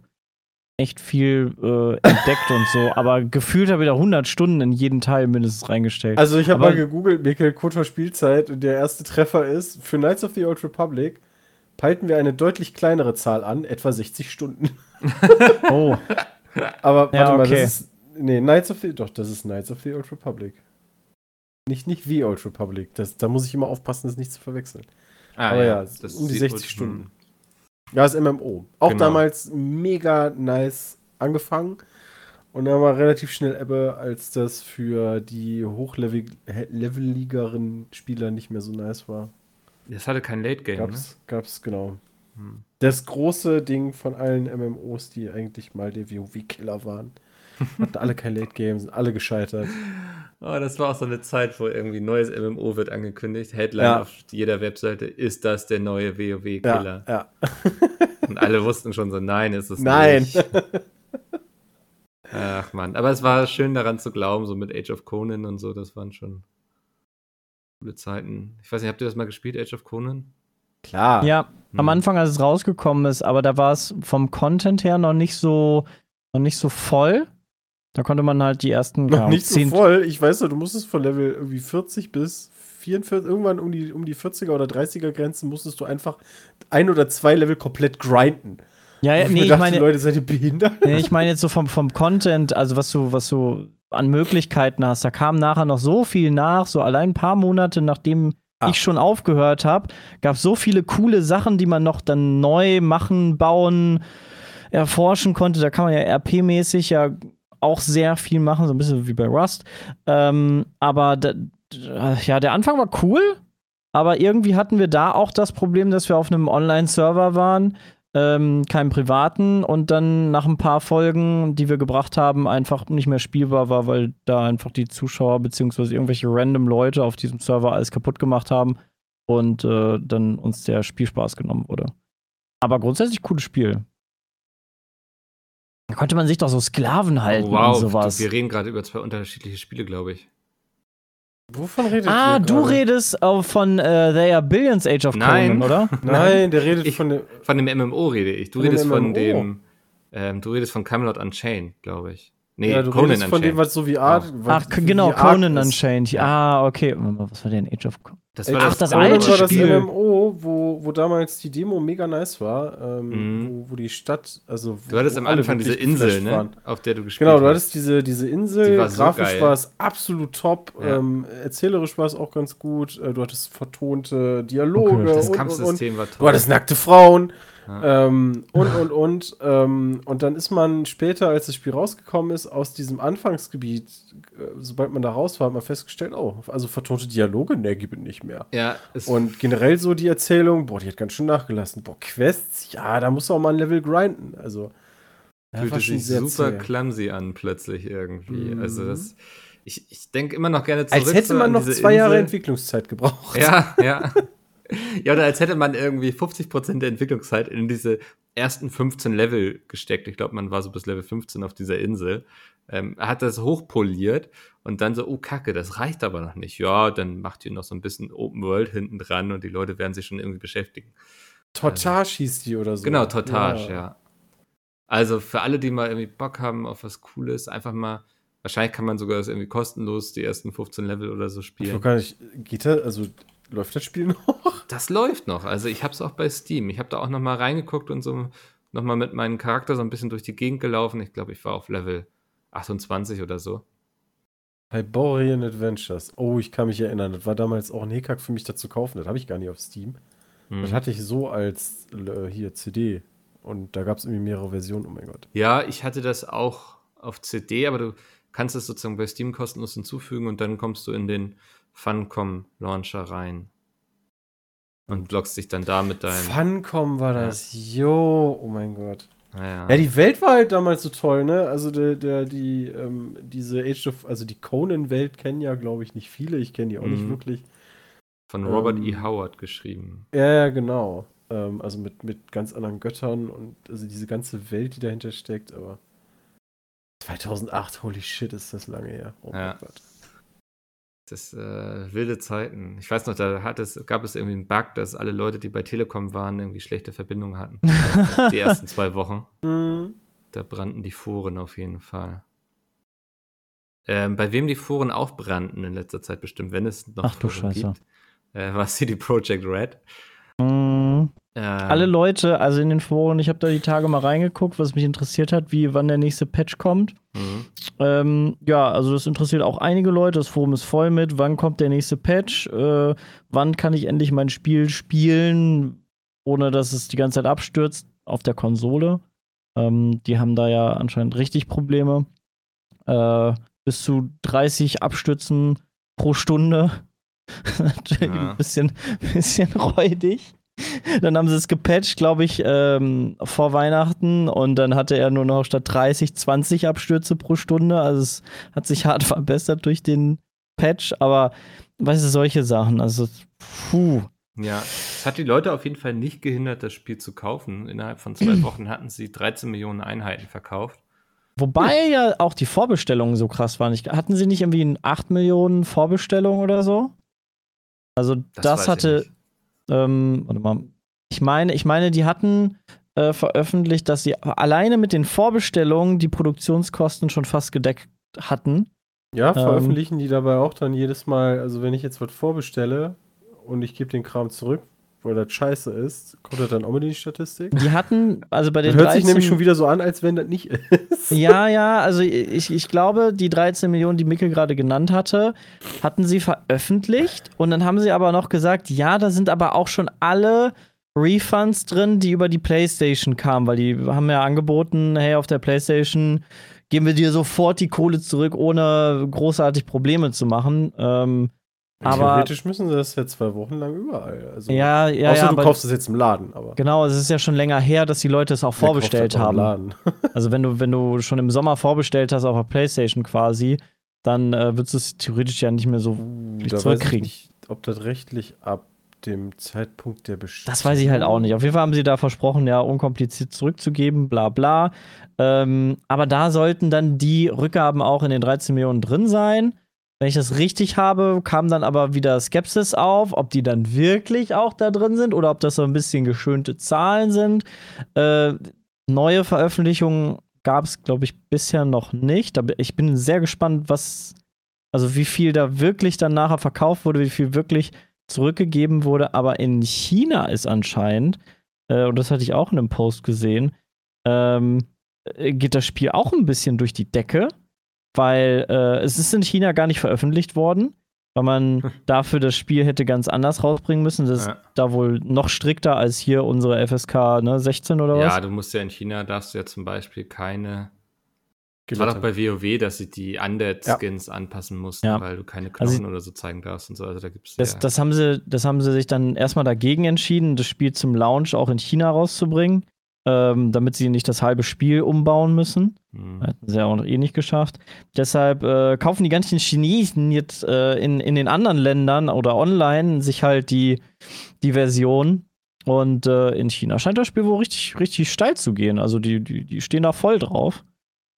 echt viel äh, entdeckt und so. Aber gefühlt habe ich da 100 Stunden in jeden Teil mindestens reingestellt. Also ich habe mal gegoogelt, Mikkel, KOTOR Spielzeit und der erste Treffer ist, für Knights of the Old Republic peilten wir eine deutlich kleinere Zahl an, etwa 60 Stunden. oh, Aber warte Ja, mal, okay. das ist, nee, Knights of the, doch, das ist Knights of the Old Republic. Nicht, nicht wie Old Republic, das, da muss ich immer aufpassen, das nicht zu verwechseln. Ah, Aber ja, das um die sieht 60 gut- Stunden. Ja, das MMO. Auch Genau. damals mega nice angefangen. Und dann war relativ schnell Ebbe, als das für die hochleveligeren Spieler nicht mehr so nice war. Das hatte kein Late-Game, ne? Gab's, gab's genau. Hm. Das große Ding von allen MMOs, die eigentlich mal der WoW-Killer waren. Hatten alle kein Late Game, sind alle gescheitert. Oh, das war auch so eine Zeit, wo irgendwie ein neues MMO wird angekündigt. Headline Ja. auf jeder Webseite, ist das der neue Ja, WoW-Killer? ja. Und alle wussten schon so, nein, ist es Nein. nicht. Ach man, aber es war schön daran zu glauben, so mit Age of Conan und so, das waren schon coole Zeiten. Ich weiß nicht, habt ihr das mal gespielt, Age of Conan? Klar. ja, am Hm. Anfang, als es rausgekommen ist, aber da war es vom Content her noch nicht so, noch nicht so voll. Da konnte man halt die ersten Noch ja, nicht so 10 voll. Ich weiß noch, du musstest von Level irgendwie 40 bis 44, irgendwann um die, um die 40er oder 30er Grenzen musstest du einfach ein oder zwei Level komplett grinden. Ja, ja ich nee, ich dachte, meine, Leute, seid ihr behindert? nee, ich meine jetzt so vom, vom Content, also was du, was du an Möglichkeiten hast. Da kam nachher noch so viel nach, so allein ein paar Monate nachdem Ah. ich schon aufgehört habe, gab es so viele coole Sachen, die man noch dann neu machen, bauen, erforschen konnte. Da kann man ja RP-mäßig ja auch sehr viel machen, so ein bisschen wie bei Rust. Ähm, aber ja, der Anfang war cool, aber irgendwie hatten wir da auch das Problem, dass wir auf einem Online-Server waren, ähm, keinem privaten und dann nach ein paar Folgen, die wir gebracht haben, einfach nicht mehr spielbar war, weil da einfach die Zuschauer beziehungsweise irgendwelche random Leute auf diesem Server alles kaputt gemacht haben und äh, dann uns der Spielspaß genommen wurde. Aber grundsätzlich cooles Spiel. Da konnte man sich doch so Sklaven halten Oh, wow, und sowas. wir reden gerade über zwei unterschiedliche Spiele, glaube ich. Wovon redet Ah, ihr du gerade? redest äh, von äh, They Are Billions Age of Nein. Conan, oder? Nein, der redet Ich- von dem. Von dem MMO rede ich. Du Von dem redest von MMO. dem. Ähm, du redest von Camelot Unchained, glaube ich. Nee, ja, du Conan redest von dem, Unchained. was so wie Art. Ach, genau, Conan ist. Unchained. Ah, okay. Was war denn Age of Conan? Das Ey, war Ach, das, das Conan alte war das Spiel. MMO, wo, wo damals die Demo mega nice war, ähm, Mhm. wo, wo die Stadt, also wo, Du hattest am Anfang diese Insel, ne? waren. Auf der du gespielt Genau, du hast. hattest diese, diese Insel, Die war so grafisch geil. war es absolut top, Ja. ähm, erzählerisch war es auch ganz gut, äh, du hattest vertonte Dialoge Okay. Das und, und, und. Kampfsystem war Du toll. hattest nackte Frauen Ja. ähm, und, und, und. Ähm, und dann ist man später, als das Spiel rausgekommen ist, aus diesem Anfangsgebiet, äh, sobald man da raus war, hat man festgestellt, oh, also vertonte Dialoge, ne, gibt es nicht mehr. ja, Und generell so die Erzählung, boah, die hat ganz schön nachgelassen. Boah, Quests, ja, da musst du auch mal ein Level grinden. Also, fühlte sich super zäh. clumsy an plötzlich irgendwie. Mhm. Also das, ich, ich denke immer noch gerne zurück Als hätte man an noch zwei Jahre. Entwicklungszeit gebraucht. Ja, ja. Ja, oder als hätte man irgendwie 50% der Entwicklungszeit in diese ersten 15 Level gesteckt. Ich glaube, man war so bis Level 15 auf dieser Insel. Ähm, hat das hochpoliert und dann so, oh Kacke, das reicht aber noch nicht. Ja, dann macht ihr noch so ein bisschen Open World hinten dran und die Leute werden sich schon irgendwie beschäftigen. Totage hieß die oder so. Genau, Totage, ja. Also für alle, die mal irgendwie Bock haben auf was Cooles, einfach mal, wahrscheinlich kann man sogar das irgendwie kostenlos die ersten 15 Level oder so Ich spielen. weiß gar nicht, geht das, also läuft das Spiel noch? Das läuft noch. Also ich habe es auch bei Steam. Ich habe da auch noch mal reingeguckt und so noch mal mit meinem Charakter so ein bisschen durch die Gegend gelaufen. Ich glaube, ich war auf Level 28 oder so. Hyborian Adventures. Oh, ich kann mich erinnern. Das war damals auch ein Hickhack für mich, das zu kaufen. Das habe ich gar nicht auf Steam. Hm. Das hatte ich so als äh, hier CD. Und da gab es irgendwie mehrere Versionen. Oh mein Gott. Ja, ich hatte das auch auf CD, aber du kannst es sozusagen bei Steam kostenlos hinzufügen und dann kommst du in den Funcom Launcher rein und loggst dich dann da mit deinem. Funcom war Ja. das. Jo, oh mein Gott. Naja. Ja, die Welt war halt damals so toll, ne? Also der, der, die, ähm, diese Age of, also die Conan-Welt kennen ja, glaube ich, nicht viele. Ich kenne die auch nicht Mhm. wirklich. Von Robert ähm, E. Howard geschrieben. Ja, ja, genau. Ähm, also mit, mit ganz anderen Göttern und also diese ganze Welt, die dahinter steckt, aber 2008, holy shit, ist das lange her. Oh Ja. mein Gott. Das äh, wilde Zeiten. Ich weiß noch, da hat es, gab es irgendwie einen Bug, dass alle Leute, die bei Telekom waren, irgendwie schlechte Verbindungen hatten. die ersten zwei Wochen. Hm. Da brannten die Foren auf jeden Fall. Ähm, bei wem die Foren auch brannten in letzter Zeit bestimmt, wenn es noch Ach du Scheiße. gibt, äh, war CD Projekt Red. Mm, Ähm, Alle Leute, also in den Foren, ich habe da die Tage mal reingeguckt, was mich interessiert hat, wie wann der nächste Patch kommt. mhm. Ähm, ja, also das interessiert auch einige Leute. Das Forum ist voll mit. Wann kommt der nächste Patch? Äh, wann kann ich endlich mein Spiel spielen, ohne dass es die ganze Zeit abstürzt auf der Konsole? Ähm, die haben da ja anscheinend richtig Probleme. Äh, bis zu 30 Abstürzen pro Stunde. Natürlich Ja. ein bisschen, bisschen räudig. Dann haben sie es gepatcht, glaube ich, ähm, vor Weihnachten und dann hatte er nur noch statt 30, 20 Abstürze pro Stunde. Also es hat sich hart verbessert durch den Patch, aber weißt du, solche Sachen, also puh. Ja, es hat die Leute auf jeden Fall nicht gehindert, das Spiel zu kaufen. Innerhalb von zwei Wochen hatten sie 13 Millionen Einheiten verkauft. Wobei ja auch die Vorbestellungen so krass waren. Ich, hatten sie nicht irgendwie 8 Millionen Vorbestellungen oder so? Also das, ich hatte. Ähm, warte mal, ich meine, ich meine, die hatten äh, veröffentlicht, dass sie alleine mit den Vorbestellungen die Produktionskosten schon fast gedeckt hatten. Ja, Ähm. veröffentlichen die dabei auch dann jedes Mal, also wenn ich jetzt was vorbestelle und ich gebe den Kram zurück, weil das scheiße ist, kommt das dann auch mit in die Statistik? Die hatten, also bei den Das hört sich 13 nämlich schon wieder so an, als wenn das nicht ist. Ja, ja, also ich, ich glaube, die 13 Millionen, die Mikkel gerade genannt hatte, hatten sie veröffentlicht und dann haben sie aber noch gesagt, ja, da sind aber auch schon alle Refunds drin, die über die PlayStation kamen, weil die haben ja angeboten, hey, auf der PlayStation geben wir dir sofort die Kohle zurück, ohne großartig Probleme zu machen. Ähm, aber Theoretisch müssen sie das ja zwei Wochen lang überall. Also, ja, ja, außer ja, du kaufst es jetzt im Laden, aber. genau, es ist ja schon länger her, dass die Leute es auch vorbestellt auch haben. im Laden? Also wenn du, wenn du schon im Sommer vorbestellt hast auf der Playstation quasi, dann äh, würdest du es theoretisch ja nicht mehr so Da nicht weiß ich zurückkriegen. nicht, ob das rechtlich ab dem Zeitpunkt der Bestellung. Das weiß ich halt auch nicht. Auf jeden Fall haben sie da versprochen, ja, unkompliziert zurückzugeben, bla bla. Ähm, aber da sollten dann die Rückgaben auch in den 13 Millionen drin sein. Wenn ich das richtig habe, kam dann aber wieder Skepsis auf, ob die dann wirklich auch da drin sind oder ob das so ein bisschen geschönte Zahlen sind. Äh, neue Veröffentlichungen gab es, glaube ich, bisher noch nicht. Aber ich bin sehr gespannt, was, also wie viel da wirklich dann nachher verkauft wurde, wie viel wirklich zurückgegeben wurde. Aber in China ist anscheinend, äh, und das hatte ich auch in einem Post gesehen, ähm, äh, geht das Spiel auch ein bisschen durch die Decke, weil äh, es ist in China gar nicht veröffentlicht worden, weil man dafür das Spiel hätte ganz anders rausbringen müssen. Das Ja. ist da wohl noch strikter als hier unsere FSK ne, 16 oder was? Ja, du musst ja in China, darfst du ja zum Beispiel keine. Es war doch bei WoW, dass sie die Undead-Skins anpassen mussten, Ja. weil du keine Also Knochen oder so zeigen darfst und so. Also da gibt es Das, ja. das, haben sie, das haben sie sich dann erstmal dagegen entschieden, das Spiel zum Launch auch in China rauszubringen, ähm, damit sie nicht das halbe Spiel umbauen müssen. Hm. Hätten sie ja auch noch eh nicht geschafft. Deshalb äh, kaufen die ganzen Chinesen jetzt äh, in, in den anderen Ländern oder online sich halt die, die Version. Und äh, in China scheint das Spiel wohl richtig, richtig steil zu gehen. Also die, die, die stehen da voll drauf.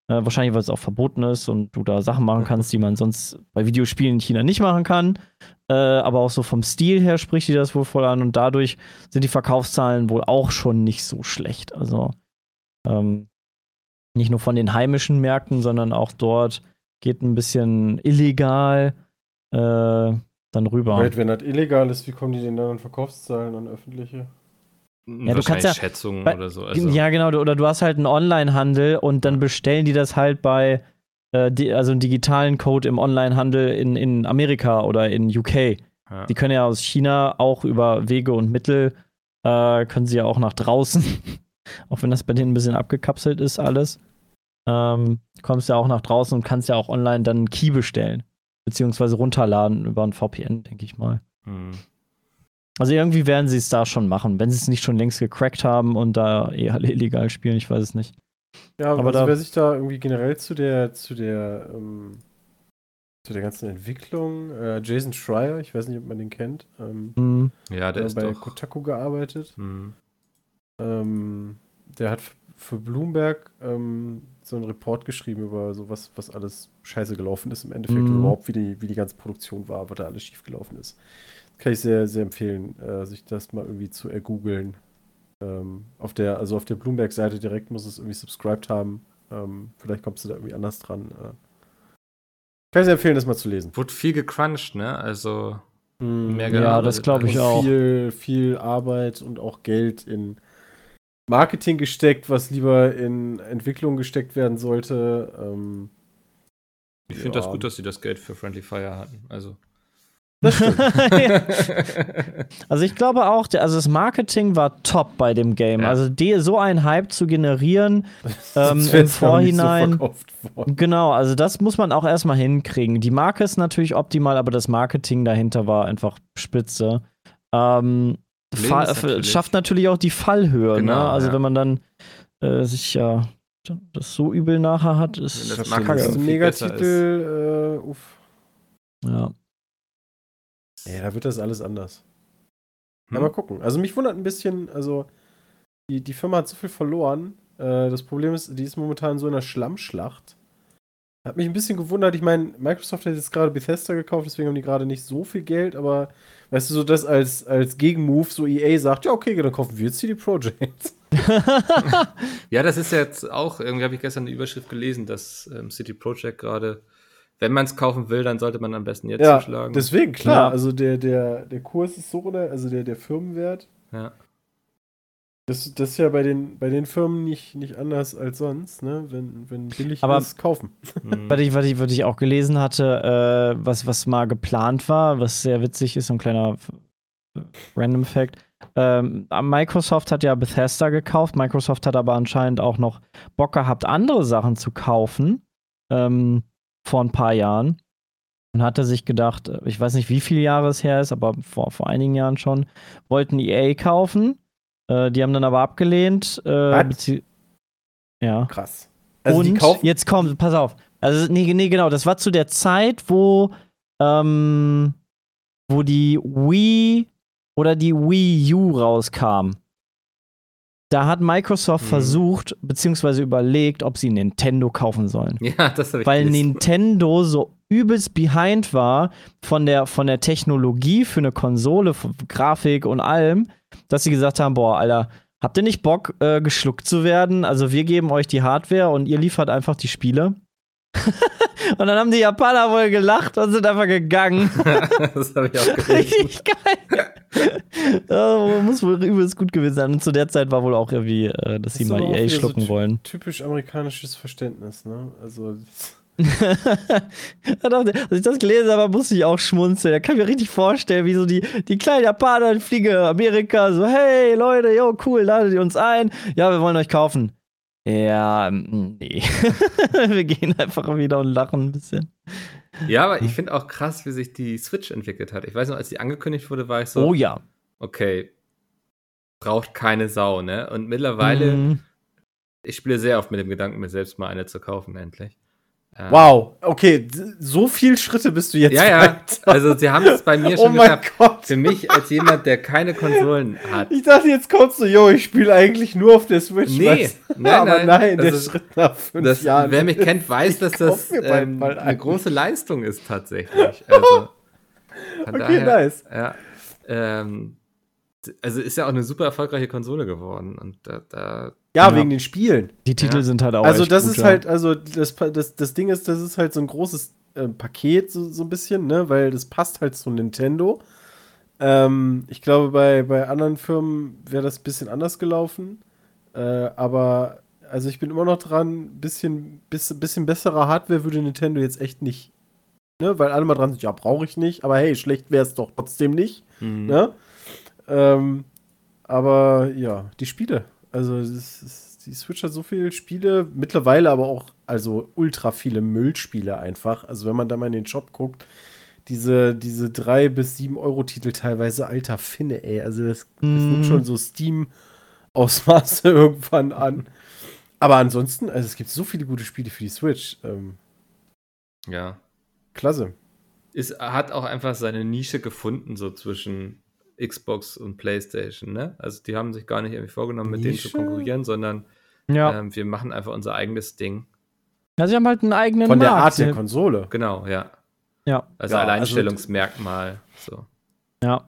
Äh, wahrscheinlich, weil es auch verboten ist und du da Sachen machen kannst, die man sonst bei Videospielen in China nicht machen kann. Äh, aber auch so vom Stil her spricht die das wohl voll an und dadurch sind die Verkaufszahlen wohl auch schon nicht so schlecht. Also ähm, nicht nur von den heimischen Märkten, sondern auch dort geht ein bisschen illegal äh, dann rüber. Wait, wenn das illegal ist, wie kommen die denn dann an Verkaufszahlen an öffentliche? Du Wahrscheinlich kannst ja- Schätzungen bei- oder so. Also, Ja, genau, du- oder du hast halt einen Online-Handel und dann bestellen die das halt bei, äh, die, also einen digitalen Code im Online-Handel in, in Amerika oder in UK. ja. Die können ja aus China auch über Wege und Mittel, äh, können sie ja auch nach draußen, auch wenn das bei denen ein bisschen abgekapselt ist alles. Ähm, kommst ja auch nach draußen und kannst ja auch online dann einen Key bestellen. Beziehungsweise runterladen über ein VPN, denke ich mal. Hm. Also irgendwie werden sie es da schon machen, wenn sie es nicht schon längst gecrackt haben und da eh alle illegal spielen, ich weiß es nicht. Ja, Aber also da- wer sich da irgendwie generell zu der, zu der, ähm, zu der ganzen Entwicklung, äh, Jason Schreier, ich weiß nicht, ob man den kennt, ähm, Hm. ja, der der ist bei doch. Kotaku gearbeitet. Hm. Ähm, der hat für Bloomberg ähm, so einen Report geschrieben über sowas, was alles scheiße gelaufen ist im Endeffekt Mhm. und überhaupt, wie die, wie die ganze Produktion war, was da alles schief gelaufen ist. Kann ich sehr, sehr empfehlen, äh, sich das mal irgendwie zu ergoogeln. Ähm, auf der, also auf der Bloomberg-Seite direkt muss es irgendwie subscribed haben. Ähm, vielleicht kommst du da irgendwie anders dran. Äh. Kann ich sehr empfehlen, das mal zu lesen. Wurde viel gecrunched, ne? Also. Mehr Ja, das glaube ich und auch. Viel, viel Arbeit und auch Geld in Marketing gesteckt, was lieber in Entwicklung gesteckt werden sollte. Ähm, Ich finde Ja. das gut, dass sie das Geld für Friendly Fire hatten. Also. Also ich glaube auch, also das Marketing war top bei dem Game. Ja. Also die, so einen Hype zu generieren, ähm, im so Vorhinein. worden. genau, also das muss man auch erstmal hinkriegen. Die Marke ist natürlich optimal, aber das Marketing dahinter war einfach spitze. Ähm, ist natürlich- schafft natürlich auch die Fallhöhe. Genau, ne? Also ja. wenn man dann äh, sich ja das so übel nachher hat, ist das Das so Megatitel. Äh, uff. ja. Ja, da wird das alles anders. Hm? Mal gucken. Also mich wundert ein bisschen, also die, die Firma hat so viel verloren. Äh, das Problem ist, die ist momentan so in einer Schlammschlacht. Hat mich ein bisschen gewundert. Ich meine, Microsoft hat jetzt gerade Bethesda gekauft, deswegen haben die gerade nicht so viel Geld, aber weißt du, so das als, als Gegenmove, so EA sagt, ja, okay, dann kaufen wir jetzt CD Projekt. Ja, das ist jetzt auch, irgendwie habe ich gestern eine Überschrift gelesen, dass ähm, City Project gerade wenn man es kaufen will, dann sollte man am besten jetzt Ja, zuschlagen. deswegen, klar. Ja. Also der, der, der Kurs ist so, oder? Also der, der Firmenwert. ja. Das, das ist ja bei den, bei den Firmen nicht, nicht anders als sonst, ne? Wenn, wenn billig Aber- ist, kaufen. Mhm. Was ich, was ich, was ich auch gelesen hatte, äh, was, was mal geplant war, was sehr witzig ist, so ein kleiner Random Fact. Ähm, Microsoft hat ja Bethesda gekauft. Microsoft hat aber anscheinend auch noch Bock gehabt, andere Sachen zu kaufen. Ähm, vor ein paar Jahren. Und hatte sich gedacht, äh, ich weiß nicht, wie viele Jahre es her ist, aber vor, vor einigen Jahren schon, wollten EA kaufen. Äh, die haben dann aber abgelehnt. Äh, ja Krass. Also und jetzt kommt, pass auf. Also, nee, nee, genau, das war zu der Zeit, wo, ähm, wo die Wii oder die Wii U rauskam. Da hat Microsoft Mhm. versucht, beziehungsweise überlegt, ob sie Nintendo kaufen sollen. ja, das habe ich Weil gelesen. Nintendo so übelst behind war von der, von der Technologie für eine Konsole, von Grafik und allem, dass sie gesagt haben: Boah, Alter, habt ihr nicht Bock, äh, geschluckt zu werden? Also, wir geben euch die Hardware und ihr liefert einfach die Spiele. und dann haben die Japaner wohl gelacht und sind einfach gegangen. das habe ich auch gelesen. Richtig geil. ja, muss wohl übelst gut gewesen sein. Und zu der Zeit war wohl auch irgendwie, äh, dass Das sie mal EA so schlucken ty- wollen. Typisch amerikanisches Verständnis, ne? Also. Als ich das gelesen habe, musste ich auch schmunzeln. Da kann ich mir richtig vorstellen, wie so die, die kleinen Japaner fliegen Amerika so, hey Leute, yo, cool, ladet ihr uns ein. Ja, wir wollen euch kaufen. Ja, mm, nee. wir gehen einfach wieder und lachen ein bisschen. Ja, aber ich finde auch krass, wie sich die Switch entwickelt hat. Ich weiß noch, als die angekündigt wurde, war ich so, Oh ja. okay, braucht keine Sau, ne? Und mittlerweile, Mm, ich spiele sehr oft mit dem Gedanken, mir selbst mal eine zu kaufen, endlich. Ähm, Wow, okay, so viel Schritte bist du jetzt. Ja, ja, also sie haben es bei mir oh schon mein geschafft. Gott. Für mich als jemand, der keine Konsolen hat. Ich dachte, jetzt kommst du, yo, ich spiele eigentlich nur auf der Switch. Nee, nein, aber nein, nein, der ist- Schritt nach fünf Das, Jahren. wer mich kennt, weiß, dass das ähm, eine große Leistung ist tatsächlich. Also, Okay, nice. Ja, ähm, also ist ja auch eine super erfolgreiche Konsole geworden und da, da Ja, Ja. wegen den Spielen. die Titel Ja. sind halt auch. Also echt das gut, ist ja. halt, also das, das, das Ding ist, das ist halt so ein großes äh, Paket, so, so ein bisschen, ne? Weil das passt halt zu Nintendo. Ähm, ich glaube, bei, bei anderen Firmen wäre das ein bisschen anders gelaufen. Äh, aber also ich bin immer noch dran, bisschen, bisschen, bisschen bessere Hardware würde Nintendo jetzt echt nicht. Ne? Weil alle mal dran sind, ja, brauche ich nicht, aber hey, schlecht wäre es doch trotzdem nicht. hm, Ne? Ähm, aber ja, die Spiele. Also ist, die Switch hat so viele Spiele, mittlerweile aber auch, also ultra viele Müllspiele einfach. Also wenn man da mal in den Shop guckt, diese, diese 3 bis 7 Euro Titel teilweise, alter Finne, ey. Also das, das Mhm. nimmt schon so Steam-Ausmaße irgendwann an. Aber ansonsten, also es gibt so viele gute Spiele für die Switch. Ähm, ja. klasse. Ist, hat auch einfach seine Nische gefunden, so zwischen Xbox und PlayStation, ne? Also die haben sich gar nicht irgendwie vorgenommen, mit denen zu Nische? konkurrieren, sondern Ja. ähm, wir machen einfach unser eigenes Ding. ja, sie haben halt einen eigenen Von der Markt. Art der Konsole. Genau, ja. Ja, Also Ja, also- Alleinstellungsmerkmal. so. ja.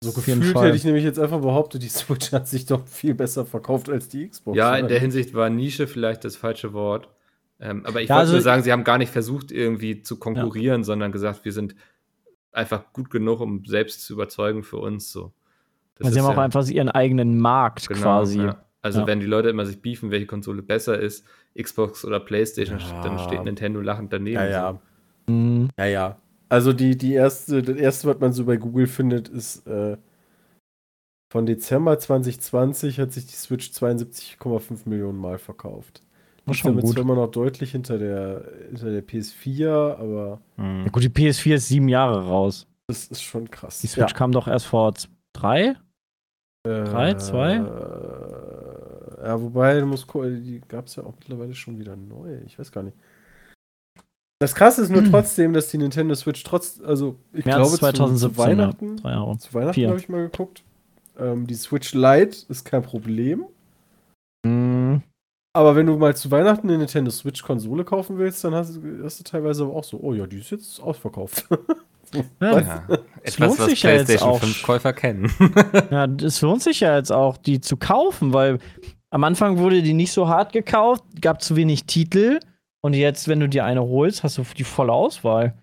So gefühlt hätte ich nämlich jetzt einfach behauptet, die Switch hat sich doch viel besser verkauft als die Xbox. Ja, oder? in der Hinsicht war Nische vielleicht das falsche Wort. Ähm, aber ich Ja, wollte also- nur sagen, sie haben gar nicht versucht, irgendwie zu konkurrieren, sondern gesagt, wir sind einfach gut genug, um selbst zu überzeugen für uns. So. Das sie ist haben auch ja- einfach ihren eigenen Markt genau, quasi. Ja. Also Ja. wenn die Leute immer sich beefen, welche Konsole besser ist, Xbox oder Playstation, Ja. dann steht Nintendo lachend daneben. Ja, ja. Mhm. Ja, ja. Also die, die erste, das erste, was man so bei Google findet, ist äh, von Dezember 2020 hat sich die Switch 72,5 Millionen Mal verkauft. Liegt schon damit gut. immer noch deutlich hinter der, hinter der PS4, aber Mhm. Ja, gut, die PS4 ist sieben Jahre raus. das ist schon krass. Die Switch kam doch erst vor drei? ja. drei, zwei? Äh, ja, wobei, du musst gucken, die gab es ja auch mittlerweile schon wieder neu. Ich weiß gar nicht. Das krasse ist nur trotzdem, dass die Nintendo Switch trotz, also ich März glaube zu- 2017. zu Weihnachten, Ja, drei Jahre. Zu Weihnachten habe ich mal geguckt. Ähm, die Switch Lite ist kein Problem. Mhm. Aber wenn du mal zu Weihnachten eine Nintendo Switch Konsole kaufen willst, dann hast, du- hast du teilweise aber auch so, oh ja, die ist jetzt ausverkauft. Ja, Was? Ja. Es Etwas, lohnt was sich ja jetzt PlayStation auch. 5 Käufer kennen. Ja, es lohnt sich ja jetzt auch, die zu kaufen, weil am Anfang wurde die nicht so hart gekauft, gab zu wenig Titel Und jetzt, wenn du dir eine holst, hast du die volle Auswahl.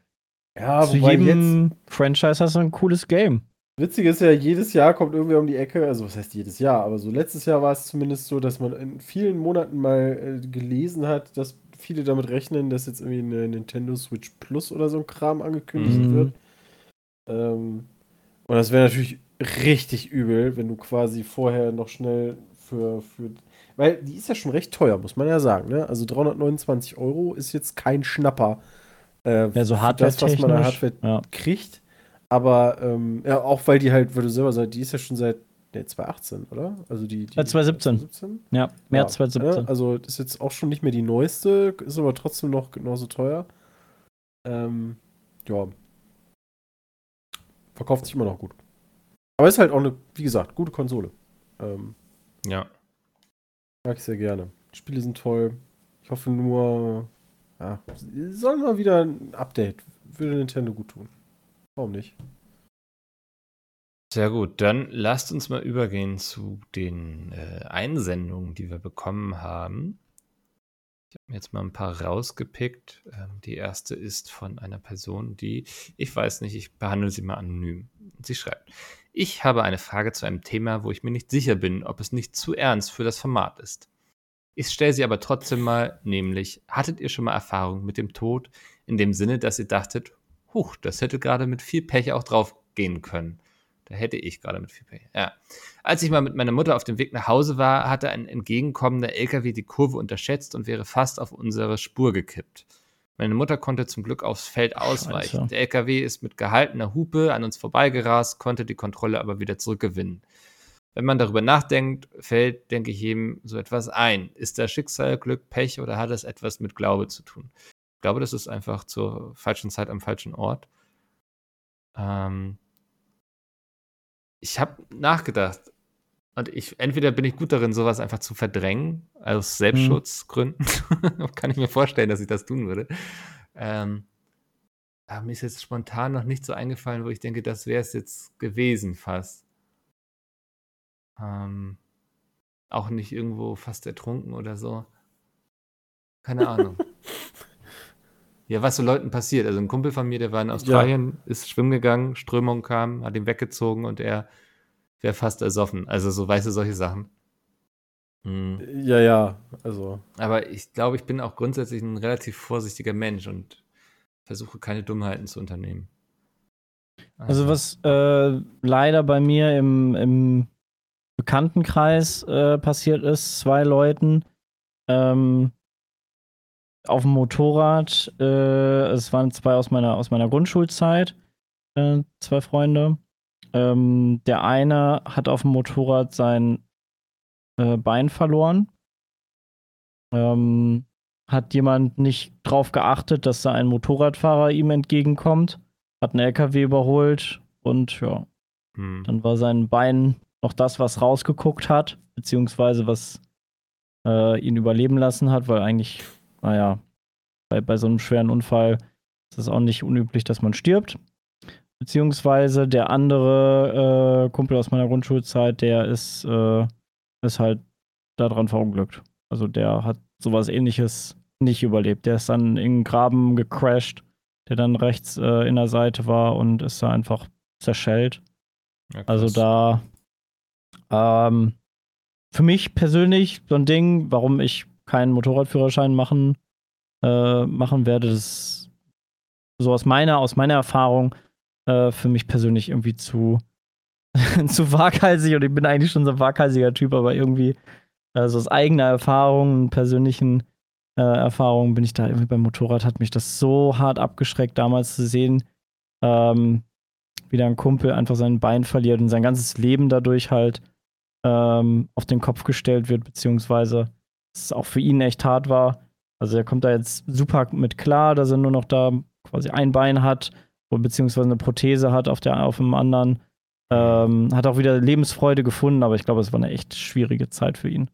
Ja, Zu wobei jetzt, jedem Franchise hast du ein cooles Game. Witzig ist ja, jedes Jahr kommt irgendwer um die Ecke, also was heißt jedes Jahr, aber so letztes Jahr war es zumindest so, dass man in vielen Monaten mal äh, gelesen hat, dass viele damit rechnen, dass jetzt irgendwie eine Nintendo Switch Plus oder so ein Kram angekündigt Mhm. wird. Ähm, und das wäre natürlich richtig übel, wenn du quasi vorher noch schnell für, für. Weil die ist ja schon recht teuer, muss man ja sagen. Ne? Also 329 Euro ist jetzt kein Schnapper. Äh, Ja, so für das, was man an. Hardware Ja. kriegt. Aber ähm, ja, auch weil die halt, weil du selber sagst, die ist ja schon seit nee, 2018, oder? Also die, die Seit 2017. 2017? Ja, März Ja, 2017. ne? Also das ist jetzt auch schon nicht mehr die neueste, ist aber trotzdem noch genauso teuer. Ähm, ja. Verkauft sich immer noch gut. Aber ist halt auch eine, wie gesagt, gute Konsole. Ähm, Ja. mag ich sehr gerne. Die Spiele sind toll. Ich hoffe nur, ja, soll mal wieder ein Update. Würde Nintendo gut tun. Warum nicht? Sehr gut, dann lasst uns mal übergehen zu den äh, Einsendungen, die wir bekommen haben. Ich habe mir jetzt mal ein paar rausgepickt. Ähm, die erste ist von einer Person, die, ich weiß nicht, ich behandle sie mal anonym. Sie schreibt, ich habe eine Frage zu einem Thema, wo ich mir nicht sicher bin, ob es nicht zu ernst für das Format ist. Ich stelle sie aber trotzdem mal, nämlich, hattet ihr schon mal Erfahrung mit dem Tod in dem Sinne, dass ihr dachtet, huch, das hätte gerade mit viel Pech auch drauf gehen können. Da hätte ich gerade mit viel Pech. Ja. Als ich mal mit meiner Mutter auf dem Weg nach Hause war, hatte ein entgegenkommender LKW die Kurve unterschätzt und wäre fast auf unsere Spur gekippt. Meine Mutter konnte zum Glück aufs Feld ausweichen. Scheiße. Der LKW ist mit gehaltener Hupe an uns vorbeigerast, konnte die Kontrolle aber wieder zurückgewinnen. Wenn man darüber nachdenkt, fällt, denke ich, jedem so etwas ein. Ist das Schicksal, Glück, Pech oder hat es etwas mit Glaube zu tun? Ich glaube, das ist einfach zur falschen Zeit am falschen Ort. Ähm, ich habe nachgedacht und ich entweder bin ich gut darin, sowas einfach zu verdrängen aus Selbstschutzgründen. Kann ich mir vorstellen, dass ich das tun würde. Ähm, aber mir ist jetzt spontan noch nicht so eingefallen, wo ich denke, das wäre es jetzt gewesen fast. Ähm, auch nicht irgendwo fast ertrunken oder so. Keine Ahnung. ja, was so Leuten passiert. Also ein Kumpel von mir, der war in Australien, ist schwimmen gegangen, Strömung kam, hat ihn weggezogen und er wäre fast ersoffen. Also so weißt du solche Sachen. Hm. Ja, ja, also. Aber ich glaube, ich bin auch grundsätzlich ein relativ vorsichtiger Mensch und versuche keine Dummheiten zu unternehmen. Also was äh, leider bei mir im, im Bekanntenkreis äh, passiert ist, zwei Leuten ähm, auf dem Motorrad, äh, es waren zwei aus meiner, aus meiner Grundschulzeit, äh, zwei Freunde. Ähm, der eine hat auf dem Motorrad sein äh, Bein verloren. Ähm, hat jemand nicht drauf geachtet, dass da ein Motorradfahrer ihm entgegenkommt, hat einen LKW überholt und ja, Hm. dann war sein Bein noch das, was rausgeguckt hat, beziehungsweise was äh, ihn überleben lassen hat, weil eigentlich, naja, bei, bei so einem schweren Unfall ist es auch nicht unüblich, dass man stirbt. Beziehungsweise der andere äh, Kumpel aus meiner Grundschulzeit, der ist, äh, ist halt daran verunglückt. Also der hat sowas ähnliches nicht überlebt. Der ist dann in einen Graben gecrashed, der dann rechts äh, in der Seite war und ist da einfach zerschellt. Ja, Also da ähm, für mich persönlich so ein Ding, warum ich keinen Motorradführerschein machen, äh, machen werde, das ist so aus meiner, aus meiner Erfahrung äh, für mich persönlich irgendwie zu, zu waghalsig. Und ich bin eigentlich schon so ein waghalsiger Typ, aber irgendwie äh, so aus eigener Erfahrung, persönlichen äh, Erfahrungen bin ich da irgendwie beim Motorrad, hat mich das so hart abgeschreckt, damals zu sehen, ähm, wie da ein Kumpel einfach sein Bein verliert und sein ganzes Leben dadurch halt ähm, auf den Kopf gestellt wird, beziehungsweise es auch für ihn echt hart war. Also er kommt da jetzt super mit klar, dass er nur noch da quasi ein Bein hat, beziehungsweise eine Prothese hat auf, der, auf dem anderen. Ähm, hat auch wieder Lebensfreude gefunden, aber ich glaube, es war eine echt schwierige Zeit für ihn.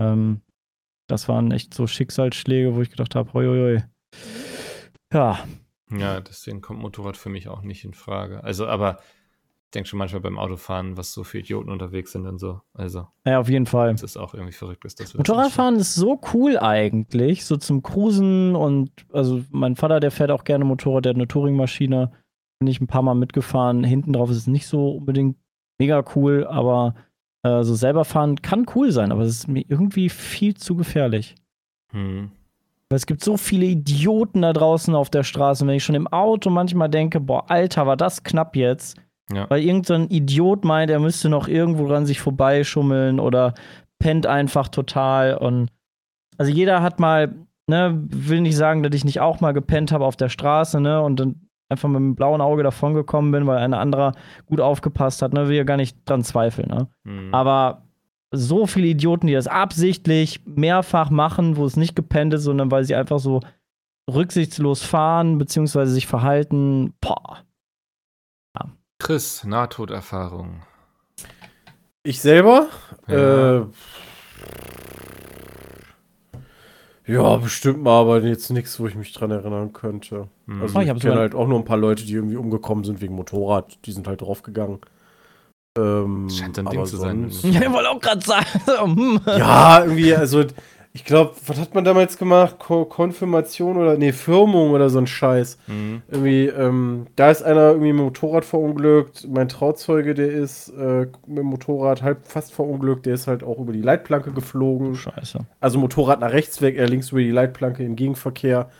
Ähm, das waren echt so Schicksalsschläge, wo ich gedacht habe, hoi, hoi, hoi. Ja, Ja, deswegen kommt Motorrad für mich auch nicht in Frage. Also, aber denke schon manchmal beim Autofahren, was so für Idioten unterwegs sind und so. Also, Ja, auf jeden Fall. das ist auch irgendwie verrückt, ist das. Motorradfahren ist so cool eigentlich, so zum Cruisen und also mein Vater, der fährt auch gerne Motorrad, der hat eine Touringmaschine, bin ich ein paar Mal mitgefahren. Hinten drauf ist es nicht so unbedingt mega cool, aber äh, so selber fahren kann cool sein, aber es ist mir irgendwie viel zu gefährlich. Hm. Weil es gibt so viele Idioten da draußen auf der Straße. Und wenn ich schon im Auto manchmal denke, boah, Alter, war das knapp jetzt. Ja. Weil irgendein Idiot meint, er müsste noch irgendwo dran sich vorbeischummeln oder pennt einfach total. Und also jeder hat mal, ne, will nicht sagen, dass ich nicht auch mal gepennt habe auf der Straße, ne, und dann einfach mit dem blauen Auge davongekommen bin, weil ein anderer gut aufgepasst hat, ne, will ja gar nicht dran zweifeln, ne. Hm. Aber so viele Idioten, die das absichtlich mehrfach machen, wo es nicht gepennt ist, sondern weil sie einfach so rücksichtslos fahren, beziehungsweise sich verhalten, boah. Chris, Nahtoderfahrung. Ich selber? Ja. Äh, ja, bestimmt mal, aber jetzt nichts, wo ich mich dran erinnern könnte. Hm. Also Oh, ich ich, kenne halt auch nur ein paar Leute, die irgendwie umgekommen sind wegen Motorrad. Die sind halt draufgegangen. Ähm, Das scheint aber Ding zu sein. Ja, ich wollte auch gerade sagen. hm. Ja, irgendwie, also ich glaube, was hat man damals gemacht? Ko Konfirmation oder nee, Firmung oder so ein Scheiß. Hm. Irgendwie, ähm, da ist einer irgendwie mit dem Motorrad verunglückt. Mein Trauzeuge, der ist äh, mit dem Motorrad halb fast verunglückt, der ist halt auch über die Leitplanke geflogen. Scheiße. Also Motorrad nach rechts weg, er links über die Leitplanke im Gegenverkehr.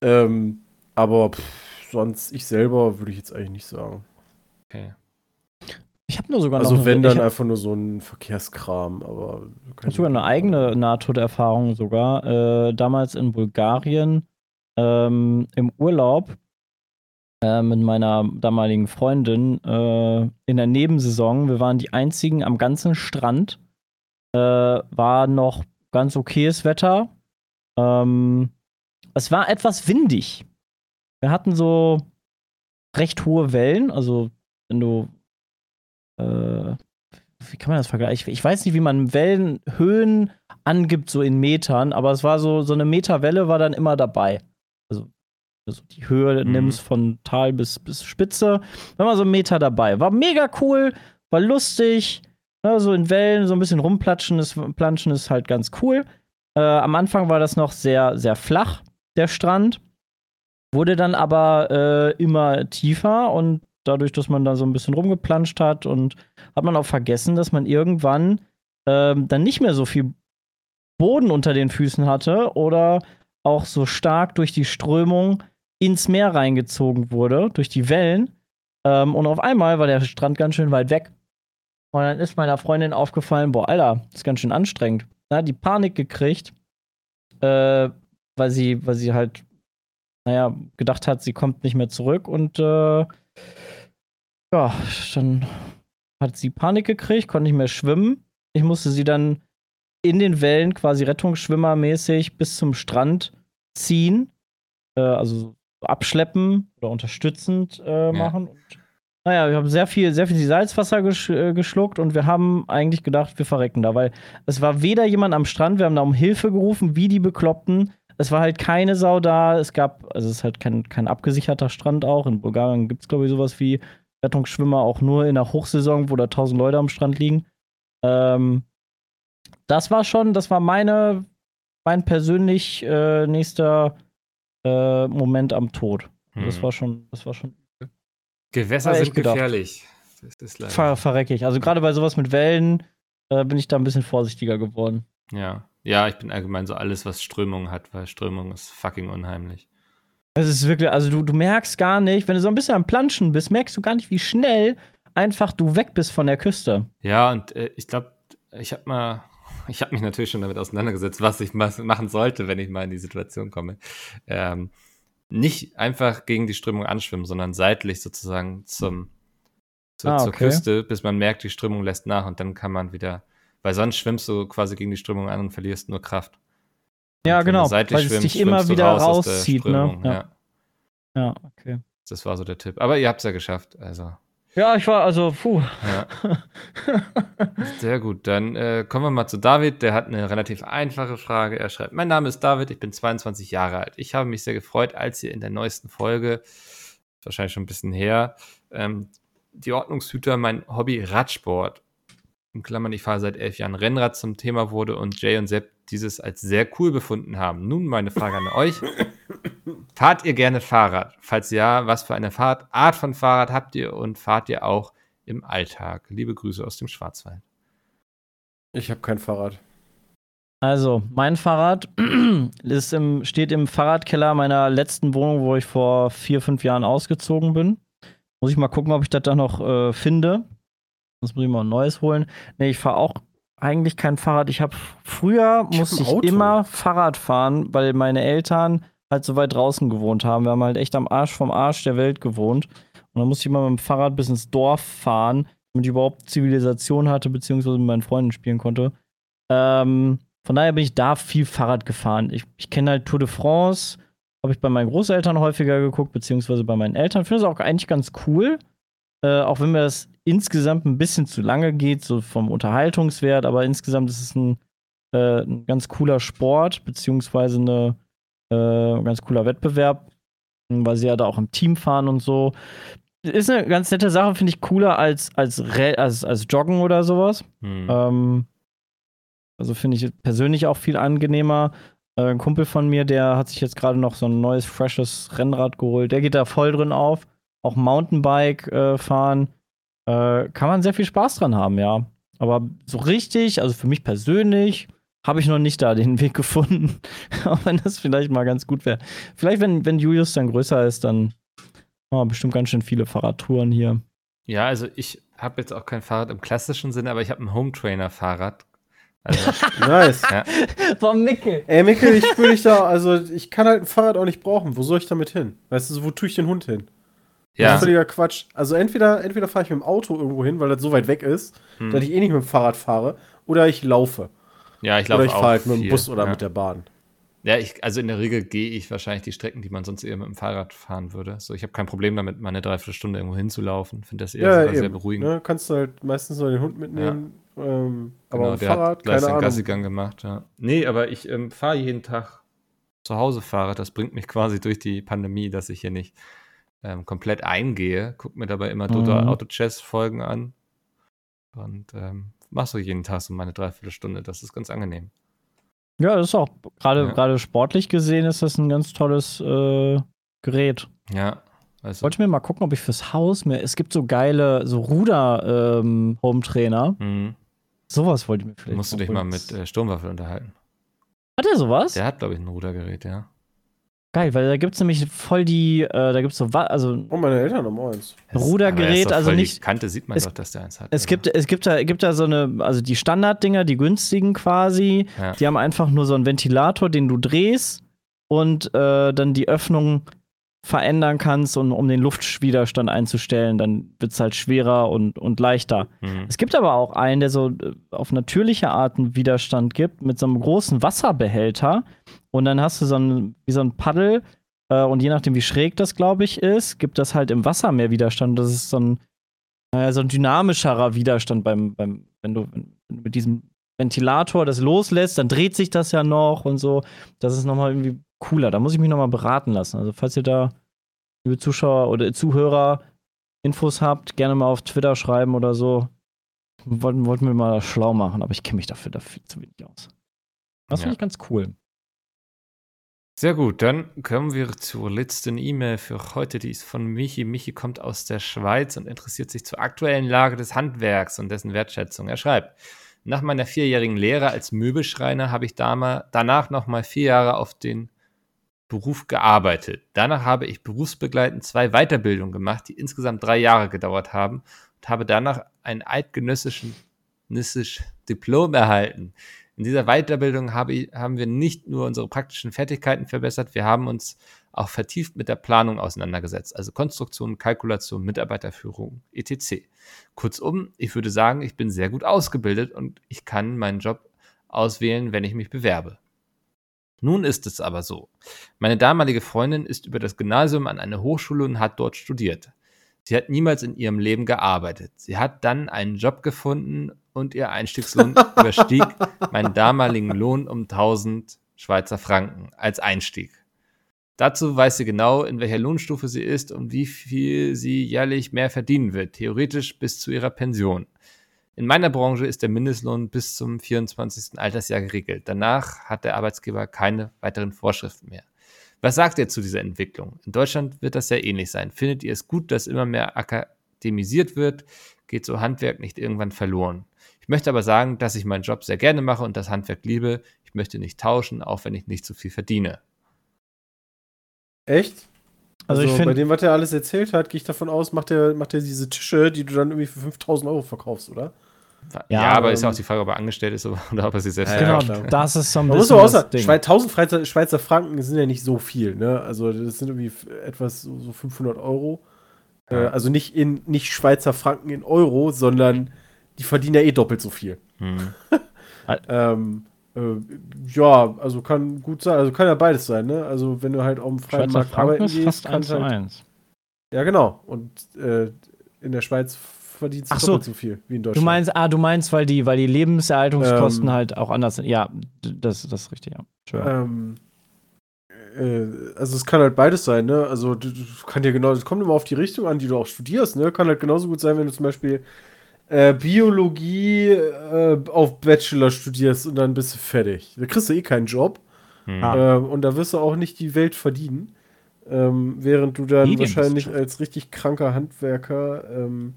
Ähm, aber pff, sonst ich selber würde ich jetzt eigentlich nicht sagen. Okay. Ich habe nur sogar noch Also wenn dann hab, einfach nur so ein Verkehrskram, aber ich hab sogar eine eigene Nahtoderfahrung sogar. Äh, damals in Bulgarien ähm, im Urlaub äh, mit meiner damaligen Freundin äh, in der Nebensaison. Wir waren die einzigen am ganzen Strand. Äh, war noch ganz okayes Wetter. Ähm, es war etwas windig. Wir hatten so recht hohe Wellen. Also, wenn du. Äh, wie kann man das vergleichen? Ich, ich weiß nicht, wie man Wellenhöhen angibt, so in Metern, aber es war so, so eine Meterwelle war dann immer dabei. Also, also die Höhe Mhm. nimmst von Tal bis, bis Spitze. War so ein Meter dabei. War mega cool, war lustig. Ne, so in Wellen, so ein bisschen rumplatschen ist, planschen ist halt ganz cool. Äh, am Anfang war das noch sehr, sehr flach, der Strand. Wurde dann aber äh, immer tiefer und dadurch, dass man da so ein bisschen rumgeplanscht hat und hat man auch vergessen, dass man irgendwann ähm, dann nicht mehr so viel Boden unter den Füßen hatte oder auch so stark durch die Strömung ins Meer reingezogen wurde, durch die Wellen. Ähm, und auf einmal war der Strand ganz schön weit weg. Und dann ist meiner Freundin aufgefallen, boah, Alter, ist ganz schön anstrengend. Da hat die Panik gekriegt, äh, weil sie, weil sie halt, naja, gedacht hat, sie kommt nicht mehr zurück und äh, ja, dann hat sie Panik gekriegt, konnte nicht mehr schwimmen. Ich musste sie dann in den Wellen quasi Rettungsschwimmermäßig bis zum Strand ziehen, äh, also so abschleppen oder unterstützend äh, machen. Und, naja, wir haben sehr viel, sehr viel Salzwasser gesch äh, geschluckt und wir haben eigentlich gedacht, wir verrecken da, weil es war weder jemand am Strand, wir haben da um Hilfe gerufen, wie die Bekloppten. Es war halt keine Sau da. Es gab, also es ist halt kein, kein abgesicherter Strand auch. In Bulgarien gibt es, glaube ich, sowas wie Rettungsschwimmer auch nur in der Hochsaison, wo da tausend Leute am Strand liegen. Ähm, das war schon, das war meine, mein persönlich äh, nächster äh, Moment am Tod. Das Hm. war schon, das war schon Gewässer sind gefährlich. Das ver verreckig. Also gerade bei sowas mit Wellen äh, bin ich da ein bisschen vorsichtiger geworden. Ja. Ja, ich bin allgemein so alles, was Strömung hat, weil Strömung ist fucking unheimlich. Es ist wirklich, also du, du merkst gar nicht, wenn du so ein bisschen am Planschen bist, merkst du gar nicht, wie schnell einfach du weg bist von der Küste. Ja, und äh, ich glaube, ich habe mal, ich habe mich natürlich schon damit auseinandergesetzt, was ich ma machen sollte, wenn ich mal in die Situation komme. Ähm, nicht einfach gegen die Strömung anschwimmen, sondern seitlich sozusagen zum, zu, Ah, zur okay. Küste, bis man merkt, die Strömung lässt nach und dann kann man wieder, weil sonst schwimmst du quasi gegen die Strömung an und verlierst nur Kraft. Ja, genau, weil es schwimmst, dich immer wieder raus rauszieht, ne? Ja. ja. Ja, okay. Das war so der Tipp. Aber ihr habt es ja geschafft, also. Ja, ich war, also, puh. Ja. Sehr gut, dann äh, kommen wir mal zu David. Der hat eine relativ einfache Frage. Er schreibt: Mein Name ist David, ich bin 22 Jahre alt. Ich habe mich sehr gefreut, als ihr in der neuesten Folge, wahrscheinlich schon ein bisschen her, ähm, die Ordnungshüter mein Hobby Radsport. In Klammern, ich fahre seit elf Jahren Rennrad zum Thema wurde und Jay und Sepp dieses als sehr cool befunden haben. Nun meine Frage an euch. Fahrt ihr gerne Fahrrad? Falls ja, was für eine Fahrt, Art von Fahrrad habt ihr und fahrt ihr auch im Alltag? Liebe Grüße aus dem Schwarzwald. Ich habe kein Fahrrad. Also, mein Fahrrad ist im, steht im Fahrradkeller meiner letzten Wohnung, wo ich vor vier, fünf Jahren ausgezogen bin. Muss ich mal gucken, ob ich das da noch äh, finde. Sonst muss ich mal ein neues holen. Nee, ich fahre auch eigentlich kein Fahrrad. Ich habe früher Ich hab musste ein ich immer Fahrrad fahren, weil meine Eltern halt so weit draußen gewohnt haben. Wir haben halt echt am Arsch vom Arsch der Welt gewohnt. Und dann musste ich immer mit dem Fahrrad bis ins Dorf fahren, damit ich überhaupt Zivilisation hatte, beziehungsweise mit meinen Freunden spielen konnte. Ähm, von daher bin ich da viel Fahrrad gefahren. Ich, ich kenne halt Tour de France, habe ich bei meinen Großeltern häufiger geguckt, beziehungsweise bei meinen Eltern. Finde es auch eigentlich ganz cool. Äh, auch wenn mir das insgesamt ein bisschen zu lange geht, so vom Unterhaltungswert, aber insgesamt ist es ein, äh, ein ganz cooler Sport, beziehungsweise eine, äh, ein ganz cooler Wettbewerb, weil sie ja da auch im Team fahren und so. Ist eine ganz nette Sache, finde ich cooler als, als, als, als Joggen oder sowas. Hm. Ähm, also finde ich persönlich auch viel angenehmer. Äh, ein Kumpel von mir, der hat sich jetzt gerade noch so ein neues, freshes Rennrad geholt. Der geht da voll drin auf. Auch Mountainbike äh, fahren. Äh, kann man sehr viel Spaß dran haben, ja. Aber so richtig, also für mich persönlich, habe ich noch nicht da den Weg gefunden. auch wenn das vielleicht mal ganz gut wäre. Vielleicht, wenn, wenn Julius dann größer ist, dann haben wir bestimmt ganz schön viele Fahrradtouren hier. Ja, also ich habe jetzt auch kein Fahrrad im klassischen Sinne, aber ich habe ein Home-Trainer-Fahrrad. Also, Nice. ja. Vom Mickel. Ey, Mikkel, ich spüre dich da, also ich kann halt ein Fahrrad auch nicht brauchen. Wo soll ich damit hin? Weißt du, wo tue ich den Hund hin? Das ja. ist völliger Quatsch. Also entweder, entweder fahre ich mit dem Auto irgendwo hin, weil das so weit weg ist, Hm. dass ich eh nicht mit dem Fahrrad fahre, oder ich laufe. ja, ich oder laufe ich auch fahre halt mit dem Bus oder ja. mit der Bahn. Ja, ich, also in der Regel gehe ich wahrscheinlich die Strecken, die man sonst eher mit dem Fahrrad fahren würde. So, ich habe kein Problem damit, mal eine Dreiviertelstunde irgendwo hinzulaufen. Finde das eher Ja, sogar sehr eben. beruhigend. Ne, kannst du halt meistens nur den Hund mitnehmen. Ähm, aber Genau, der Fahrrad, hat gleich Ahnung. Gassigang gemacht, ja. Nee, aber ich ähm, fahre jeden Tag zu Hause Fahrrad. Das bringt mich quasi durch die Pandemie, dass ich hier nicht ähm, komplett eingehe. Guck mir dabei immer Mhm. Auto Chess Folgen an. Und ähm, mach so jeden Tag so meine Dreiviertelstunde. Das ist ganz angenehm. Ja, das ist auch gerade Ja. gerade sportlich gesehen ist das ein ganz tolles äh, Gerät. Ja. Also, Wollte mir mal gucken, ob ich fürs Haus mir. Es gibt so geile so Ruder ähm, mhm. Sowas wollte ich mir vielleicht. musst du dich mal mit äh, Sturmwaffel unterhalten. Hat er sowas? Der hat, glaube ich, ein Rudergerät, ja. Geil, weil da gibt es nämlich voll die, äh, da gibt es so, also Oh, meine Eltern haben eins. Rudergerät, er also nicht- Kante sieht man es- doch, dass der eins hat. es oder? gibt, es gibt da, gibt da so eine, also die Standarddinger, die günstigen quasi, Ja. die haben einfach nur so einen Ventilator, den du drehst und äh, dann die Öffnung verändern kannst, und, um den Luftwiderstand einzustellen. Dann wird es halt schwerer und, und leichter. Mhm. Es gibt aber auch einen, der so äh, auf natürliche Art einen Widerstand gibt, mit so einem großen Wasserbehälter. Und dann hast du so ein, wie so ein Paddel. Äh, und je nachdem, wie schräg das, glaube ich, ist, gibt das halt im Wasser mehr Widerstand. Das ist so ein, äh, so ein dynamischerer Widerstand beim, beim wenn, du, wenn du mit diesem Ventilator das loslässt, dann dreht sich das ja noch und so. Das ist nochmal irgendwie cooler. Da muss ich mich nochmal beraten lassen. Also, falls ihr da, liebe Zuschauer oder Zuhörer, Infos habt, gerne mal auf Twitter schreiben oder so. Wollten, wollten wir mal schlau machen, aber ich kenne mich dafür, dafür zu wenig aus. Das Ja. finde ich ganz cool. Sehr gut, dann kommen wir zur letzten E-Mail für heute. Die ist von Michi. Michi kommt aus der Schweiz und interessiert sich zur aktuellen Lage des Handwerks und dessen Wertschätzung. Er schreibt, nach meiner vierjährigen Lehre als Möbelschreiner habe ich danach nochmal vier Jahre auf den Beruf gearbeitet. Danach habe ich berufsbegleitend zwei Weiterbildungen gemacht, die insgesamt drei Jahre gedauert haben und habe danach ein eidgenössischen nissisches Diplom erhalten. In dieser Weiterbildung habe haben wir nicht nur unsere praktischen Fertigkeiten verbessert, wir haben uns auch vertieft mit der Planung auseinandergesetzt, also Konstruktion, Kalkulation, Mitarbeiterführung, etc. Kurzum, ich würde sagen, ich bin sehr gut ausgebildet und ich kann meinen Job auswählen, wenn ich mich bewerbe. Nun ist es aber so. Meine damalige Freundin ist über das Gymnasium an eine Hochschule und hat dort studiert. Sie hat niemals in ihrem Leben gearbeitet. Sie hat dann einen Job gefunden und ihr Einstiegslohn überstieg meinen damaligen Lohn um 1000 Schweizer Franken als Einstieg. Dazu weiß sie genau, in welcher Lohnstufe sie ist und wie viel sie jährlich mehr verdienen wird, theoretisch bis zu ihrer Pension. In meiner Branche ist der Mindestlohn bis zum 24. Altersjahr geregelt. Danach hat der Arbeitsgeber keine weiteren Vorschriften mehr. Was sagt ihr zu dieser Entwicklung? In Deutschland wird das ja ähnlich sein. Findet ihr es gut, dass immer mehr akademisiert wird? Geht so Handwerk nicht irgendwann verloren? Ich möchte aber sagen, dass ich meinen Job sehr gerne mache und das Handwerk liebe. Ich möchte nicht tauschen, auch wenn ich nicht so viel verdiene. Echt? Also, Also, ich bei dem, was er alles erzählt hat, gehe ich davon aus, macht er, macht diese Tische, die du dann irgendwie für 5000 Euro verkaufst, oder? Ja, Ja, aber ähm, ist ja auch die Frage, ob er angestellt ist oder ob er sich selbst genau, klar. das ist so ein bisschen aber auch das Ding. Schweiz- 1000 Schweizer, Schweizer Franken sind ja nicht so viel, ne? Also, das sind irgendwie etwas so, so 500 Euro. Äh, Ja. also nicht in nicht Schweizer Franken in Euro, sondern die verdienen ja eh doppelt so viel. Hm. Ähm, äh, ja, also kann gut sein, also kann ja beides sein, ne? Also, wenn du halt auf dem freien Schweizer Markt Franken arbeiten ist gehst, fast kann 1 zu halt, 1. Ja, genau. Und äh, in der Schweiz verdienst du Ach so. doppelt so viel wie in Deutschland. Du meinst, ah, du meinst, weil die, weil die Lebenserhaltungskosten Ähm. halt auch anders sind. Ja, das, das ist richtig, ja. Sure. Ähm, äh, also es kann halt beides sein, ne? Also du, du kann dir genau, es kommt immer auf die Richtung an, die du auch studierst, ne? Kann halt genauso gut sein, wenn du zum Beispiel äh, Biologie äh, auf Bachelor studierst und dann bist du fertig. Da kriegst du eh keinen Job Hm. Ähm, und da wirst du auch nicht die Welt verdienen. Ähm, während du dann wahrscheinlich als richtig kranker Handwerker ähm,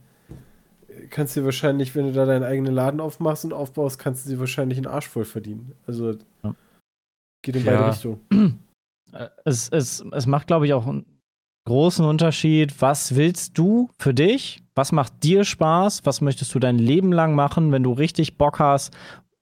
kannst dir wahrscheinlich, wenn du da deinen eigenen Laden aufmachst und aufbaust, kannst du dir wahrscheinlich einen Arsch voll verdienen. Also Ja. geht in Ja. beide Richtungen. Äh, es, es, es macht, glaube ich, auch einen großen Unterschied. Was willst du für dich? Was macht dir Spaß? Was möchtest du dein Leben lang machen, wenn du richtig Bock hast?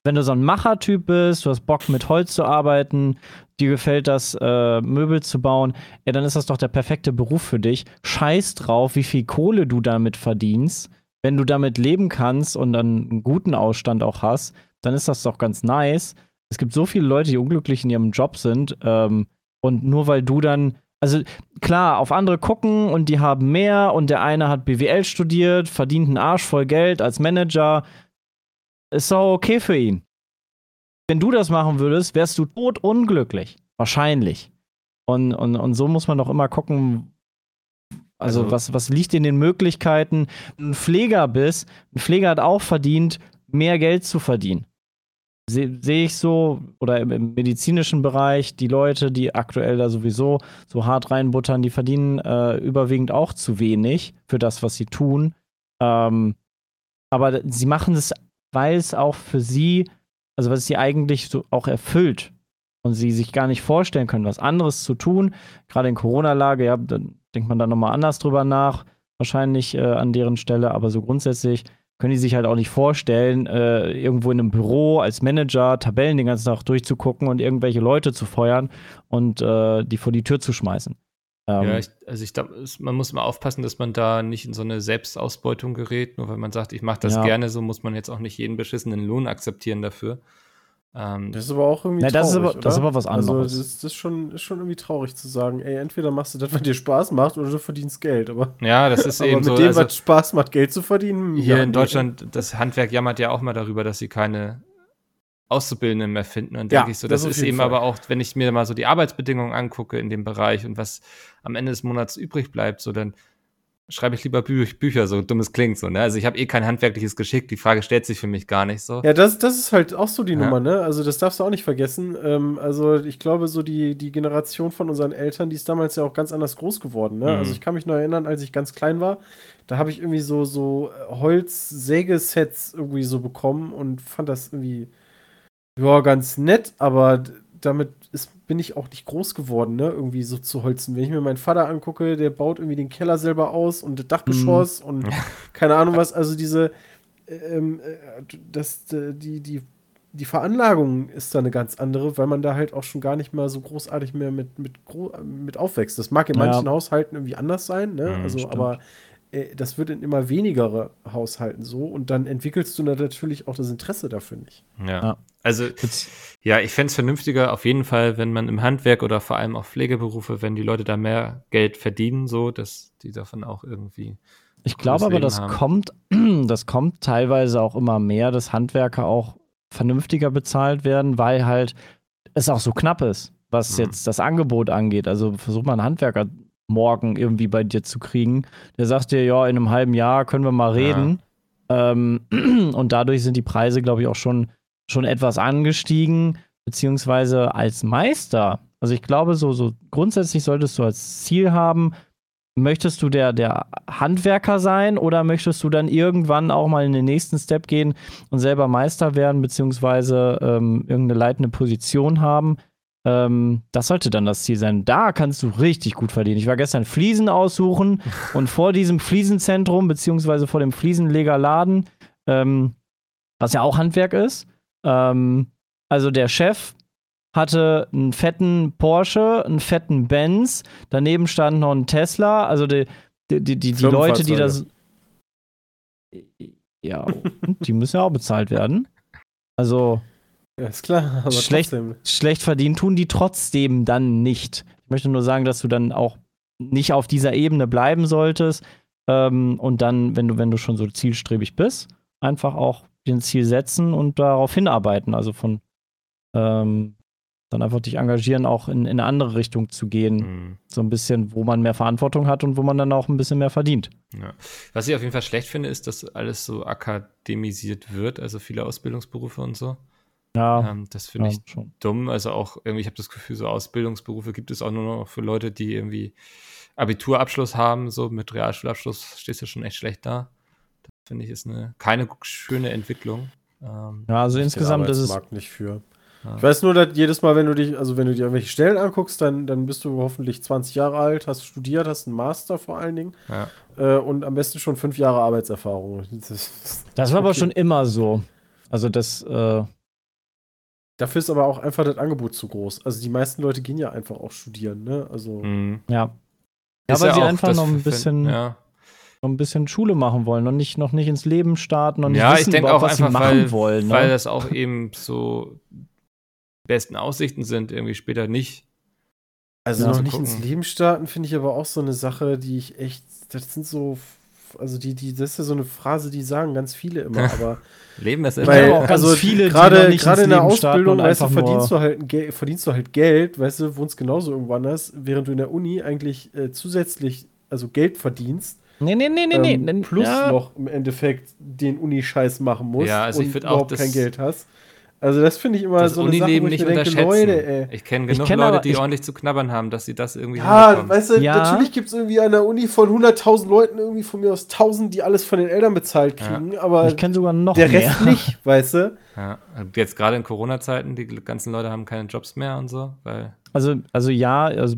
Wenn du so ein Machertyp bist, du hast Bock mit Holz zu arbeiten, dir gefällt das, äh, Möbel zu bauen, ja, dann ist das doch der perfekte Beruf für dich. Scheiß drauf, wie viel Kohle du damit verdienst. Wenn du damit leben kannst und dann einen guten Ausstand auch hast, dann ist das doch ganz nice. Es gibt so viele Leute, die unglücklich in ihrem Job sind. Ähm, und nur weil du dann, also klar, auf andere gucken und die haben mehr und der eine hat BWL studiert, verdient einen Arsch voll Geld als Manager, ist doch okay für ihn. Wenn du das machen würdest, wärst du totunglücklich. Wahrscheinlich. Und, und, und so muss man doch immer gucken, also, Also- was, was liegt in den Möglichkeiten, ein Pfleger bist, ein Pfleger hat auch verdient, mehr Geld zu verdienen sehe seh ich so, oder im, im medizinischen Bereich, die Leute, die aktuell da sowieso so hart reinbuttern, die verdienen äh, überwiegend auch zu wenig für das, was sie tun. Ähm, aber sie machen es, weil es auch für sie, also was sie eigentlich so auch erfüllt und sie sich gar nicht vorstellen können, was anderes zu tun. Gerade in Corona-Lage, ja, dann denkt man da nochmal anders drüber nach, wahrscheinlich äh, an deren Stelle, aber so grundsätzlich können die sich halt auch nicht vorstellen, äh, irgendwo in einem Büro als Manager Tabellen den ganzen Tag durchzugucken und irgendwelche Leute zu feuern und äh, die vor die Tür zu schmeißen. Ähm, Ja, ich, also ich glaube, man muss mal aufpassen, dass man da nicht in so eine Selbstausbeutung gerät. Nur weil man sagt, ich mache das Ja. gerne, so muss man jetzt auch nicht jeden beschissenen Lohn akzeptieren dafür. Ähm, Das ist aber auch irgendwie Na, das ist traurig, aber- das ist oder? aber was anderes. Also das, ist- das ist, schon, ist schon irgendwie traurig zu sagen, ey, entweder machst du das, was dir Spaß macht, oder du verdienst Geld. Aber, ja, das ist aber eben mit so. dem, Also, was Spaß macht, Geld zu verdienen, hier ja, in nee. Deutschland, das Handwerk jammert ja auch mal darüber, dass sie keine Auszubildenden mehr finden. Und Ja, denke ich so, das das, ist eben Fall. aber auch, wenn ich mir mal so die Arbeitsbedingungen angucke in dem Bereich und was am Ende des Monats übrig bleibt, so dann schreibe ich lieber Bü Bücher, so dumm es klingt so. Ne? Also ich habe eh kein handwerkliches Geschick, die Frage stellt sich für mich gar nicht so. Ja, das, das ist halt auch so die Ja. Nummer, ne? Also das darfst du auch nicht vergessen. Ähm, also ich glaube, so die, die Generation von unseren Eltern, die ist damals ja auch ganz anders groß geworden, ne? Mhm. Also ich kann mich noch erinnern, als ich ganz klein war, da habe ich irgendwie so, so Holz-Sägesets irgendwie so bekommen und fand das irgendwie, ja, ganz nett, aber damit ist, bin ich auch nicht groß geworden, ne? Irgendwie so zu holzen. Wenn ich mir meinen Vater angucke, der baut irgendwie den Keller selber aus und das Dachgeschoss und keine Ahnung was, also diese, ähm, äh, das, äh, die, die, die Veranlagung ist da eine ganz andere, weil man da halt auch schon gar nicht mal so großartig mehr mit, mit, mit aufwächst. Das mag in Ja. manchen Haushalten irgendwie anders sein, ne? Mhm, also, stimmt. aber äh, das wird in immer wenigere Haushalten so und dann entwickelst du natürlich auch das Interesse dafür nicht. Ja. Ja. Also, ja, ich fände es vernünftiger, auf jeden Fall, wenn man im Handwerk oder vor allem auch Pflegeberufe, wenn die Leute da mehr Geld verdienen, so, dass die davon auch irgendwie. Ich glaube aber, das haben. kommt, das kommt teilweise auch immer mehr, dass Handwerker auch vernünftiger bezahlt werden, weil halt es auch so knapp ist. was Mhm. jetzt das Angebot angeht. Also versuch mal einen Handwerker morgen irgendwie bei dir zu kriegen. Der sagt dir, ja, in einem halben Jahr können wir mal Ja. reden. Ähm, und dadurch sind die Preise, glaube ich, auch schon, schon etwas angestiegen, beziehungsweise als Meister. Also ich glaube, so, so grundsätzlich solltest du als Ziel haben, möchtest du der, der Handwerker sein oder möchtest du dann irgendwann auch mal in den nächsten Step gehen und selber Meister werden, beziehungsweise ähm, irgendeine leitende Position haben? Ähm, das sollte dann das Ziel sein. Da kannst du richtig gut verdienen. Ich war gestern Fliesen aussuchen und vor diesem Fliesenzentrum, beziehungsweise vor dem Fliesenlegerladen, ähm, was ja auch Handwerk ist, ähm, also der Chef hatte einen fetten Porsche, einen fetten Benz, daneben stand noch ein Tesla, also die, die, die, die, die Leute, die das. Ja, die müssen ja auch bezahlt werden. Also Ja, ist klar, aber Schlecht- trotzdem. schlecht verdienen tun die trotzdem dann nicht. Ich möchte nur sagen, dass du dann auch nicht auf dieser Ebene bleiben solltest ähm, und dann, wenn du, wenn du schon so zielstrebig bist, einfach auch den Ziel setzen und darauf hinarbeiten. Also von ähm, dann einfach dich engagieren, auch in, in eine andere Richtung zu gehen. Mhm. So ein bisschen, wo man mehr Verantwortung hat und wo man dann auch ein bisschen mehr verdient. Ja. Was ich auf jeden Fall schlecht finde, ist, dass alles so akademisiert wird, also viele Ausbildungsberufe und so. Ja, Ähm, das finde ja ich schon. dumm. Also auch irgendwie, ich habe das Gefühl, so Ausbildungsberufe gibt es auch nur noch für Leute, die irgendwie Abiturabschluss haben, so mit Realschulabschluss stehst du schon echt schlecht da. Das finde ich ist eine keine schöne Entwicklung. Ähm, Ja, also insgesamt ist es. Nicht für. Ja. Ich weiß nur, dass jedes Mal, wenn du dich, also wenn du dir irgendwelche Stellen anguckst, dann, dann bist du hoffentlich 20 Jahre alt, hast studiert, hast einen Master vor allen Dingen ja. äh, und am besten schon fünf Jahre Arbeitserfahrung. Das, Das war aber Okay. schon immer so. Also das, äh, Dafür ist aber auch einfach das Angebot zu groß. Also die meisten Leute gehen ja einfach auch studieren, ne? Also Mhm. ja. Ja, weil sie auch einfach das noch ein bisschen, Ja. Noch ein bisschen Schule machen wollen und nicht, noch nicht ins Leben starten und nicht Ja, ich wissen denke überhaupt, auch was sie einfach, machen weil, wollen. weil Ne? das auch eben so besten Aussichten sind, irgendwie später nicht. Also Ja, noch nicht gucken. ins Leben starten, finde ich aber auch so eine Sache, die ich echt, das sind so, also die, die, das ist ja so eine Phrase, die sagen ganz viele immer, aber Leben ist immer weil, auch ganz also viele, gerade, gerade ins in der Ausbildung, weißt du, verdienst du halt, verdienst du halt Geld, weißt du, wohnst genauso irgendwo anders, während du in der Uni eigentlich äh, zusätzlich, also Geld verdienst, Nee, nee, nee, nee, nee. ähm, nee. plus ja, noch im Endeffekt den Uni-Scheiß machen musst Ja, also ich und auch überhaupt das- kein Geld hast. Also das finde ich immer das so eine Sache, wo Unileben ich nicht mir denke, unterschätzen. Leute, ey. Ich kenne Ich genug kenn Leute, aber- die ich- ordentlich zu knabbern haben, dass sie das irgendwie Ja, weißt du, Ja. natürlich gibt es irgendwie an der Uni von 100.000 Leuten irgendwie von mir aus 1000, die alles von den Eltern bezahlt Ja. kriegen, aber ich kenne sogar noch der mehr. Rest nicht, weißt du? Ja, jetzt gerade in Corona-Zeiten, die ganzen Leute haben keine Jobs mehr und so, weil Also, also ja, also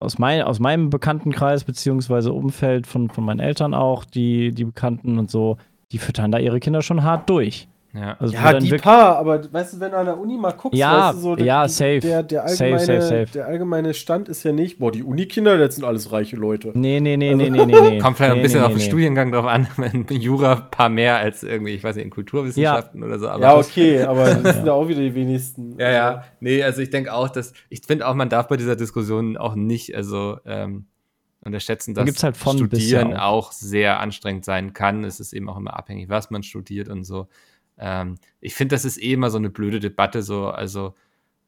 aus, mein, aus meinem Bekanntenkreis beziehungsweise Umfeld von, von meinen Eltern auch, die, die Bekannten und so, die füttern da ihre Kinder schon hart durch. Ja. Also Ja, die wirklich- paar, aber weißt du, wenn du an der Uni mal guckst, Ja, weißt du, so, ja, safe. Der, der, allgemeine, safe, safe. der allgemeine Stand ist ja nicht, boah, die Unikinder, das sind alles reiche Leute. Nee, nee, nee, Also- nee, nee, nee, nee. Kommt vielleicht nee, ein bisschen nee, auf den. Studiengang drauf an, wenn Jura ein paar mehr als irgendwie, ich weiß nicht, in Kulturwissenschaften oder so. Aber ja, okay, aber das sind ja auch wieder die wenigsten. Ja, ja. Nee, also ich denke auch, dass, ich finde auch, man darf bei dieser Diskussion auch nicht, also ähm, unterschätzen, Da dass gibt's halt Studieren ja auch. sehr anstrengend sein kann. Es ist eben auch immer abhängig, was man studiert und so. Ähm, ich finde, das ist eh immer so eine blöde Debatte, so, also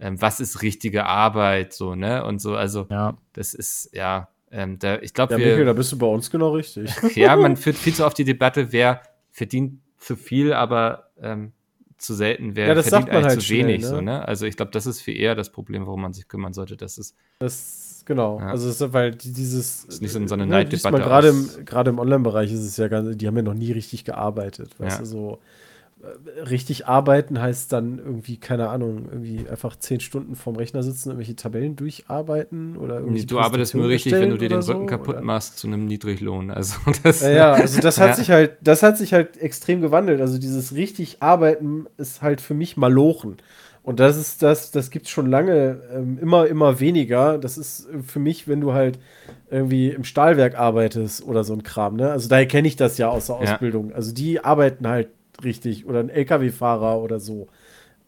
ähm, was ist richtige Arbeit, so, ne? Und so, also Ja, das ist, ja, ähm, da, ich glaube, Ja, wir. Michael, da bist du bei uns genau richtig. Ja, man führt viel zu oft die Debatte, wer verdient zu viel, aber ähm, zu selten, wer Ja, das verdient sagt man eigentlich halt zu wenig. schnell, ne? So, ne? Also ich glaube, das ist viel eher das Problem, worum man sich kümmern sollte. Das ist, Das, genau. Ja. Also, es ist, weil die- dieses. Ist nicht so- so eine ne, Neiddebatte Gerade im, gerade im Online-Bereich ist es ja ganz, die haben ja noch nie richtig gearbeitet. Weißt Ja. du, so. Richtig arbeiten heißt dann irgendwie, keine Ahnung, irgendwie einfach zehn Stunden vorm Rechner sitzen, irgendwelche Tabellen durcharbeiten oder irgendwie. du arbeitest nur richtig, wenn du dir den Rücken kaputt machst. machst zu einem Niedriglohn. Also das, Ja, ja, also das hat Ja. sich halt, das hat sich halt extrem gewandelt. Also dieses richtig Arbeiten ist halt für mich Malochen. Und das ist das, das gibt es schon lange ähm, immer, immer weniger. Das ist für mich, wenn du halt irgendwie im Stahlwerk arbeitest oder so ein Kram, ne? Also daher kenne ich das ja aus der Ja. Ausbildung. Also die arbeiten halt richtig oder ein LKW-Fahrer oder so.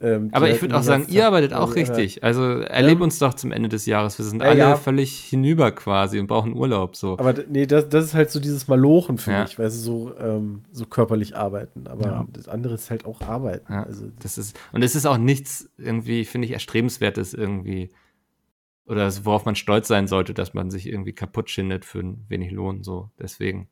Ähm, Aber halt ich würde den auch sagen, ihr arbeitet auch äh, richtig. Also erleb uns doch zum Ende des Jahres. Wir sind alle ja. völlig hinüber quasi und brauchen Urlaub. So. Aber nee, das, das ist halt so dieses Malochen für Ja. mich, weil sie so, ähm, so körperlich arbeiten. Aber Ja. das andere ist halt auch Arbeiten. Also das ist, und es ist auch nichts irgendwie, finde ich, erstrebenswertes irgendwie oder worauf man stolz sein sollte, dass man sich irgendwie kaputt schindet für ein wenig Lohn. So, deswegen.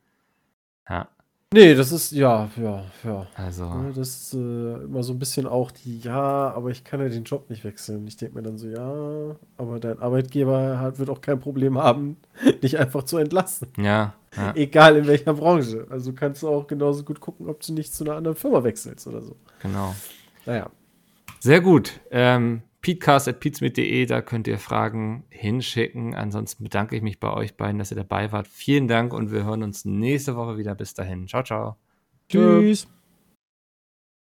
Ja, Nee, das ist, ja, ja, ja. also. Ja, Das ist äh, immer so ein bisschen auch die, ja, aber ich kann ja den Job nicht wechseln. Ich denke mir dann so, ja, aber dein Arbeitgeber hat, wird auch kein Problem haben, dich einfach zu entlassen. Ja, ja. Egal in welcher Branche. Also kannst du auch genauso gut gucken, ob du nicht zu einer anderen Firma wechselst oder so. genau. Naja. Sehr gut. Ähm, peatcast.peatsmit.de, da könnt ihr Fragen hinschicken. Ansonsten bedanke ich mich bei euch beiden, dass ihr dabei wart. Vielen Dank und wir hören uns nächste Woche wieder. Bis dahin. Ciao, ciao. Tschüss.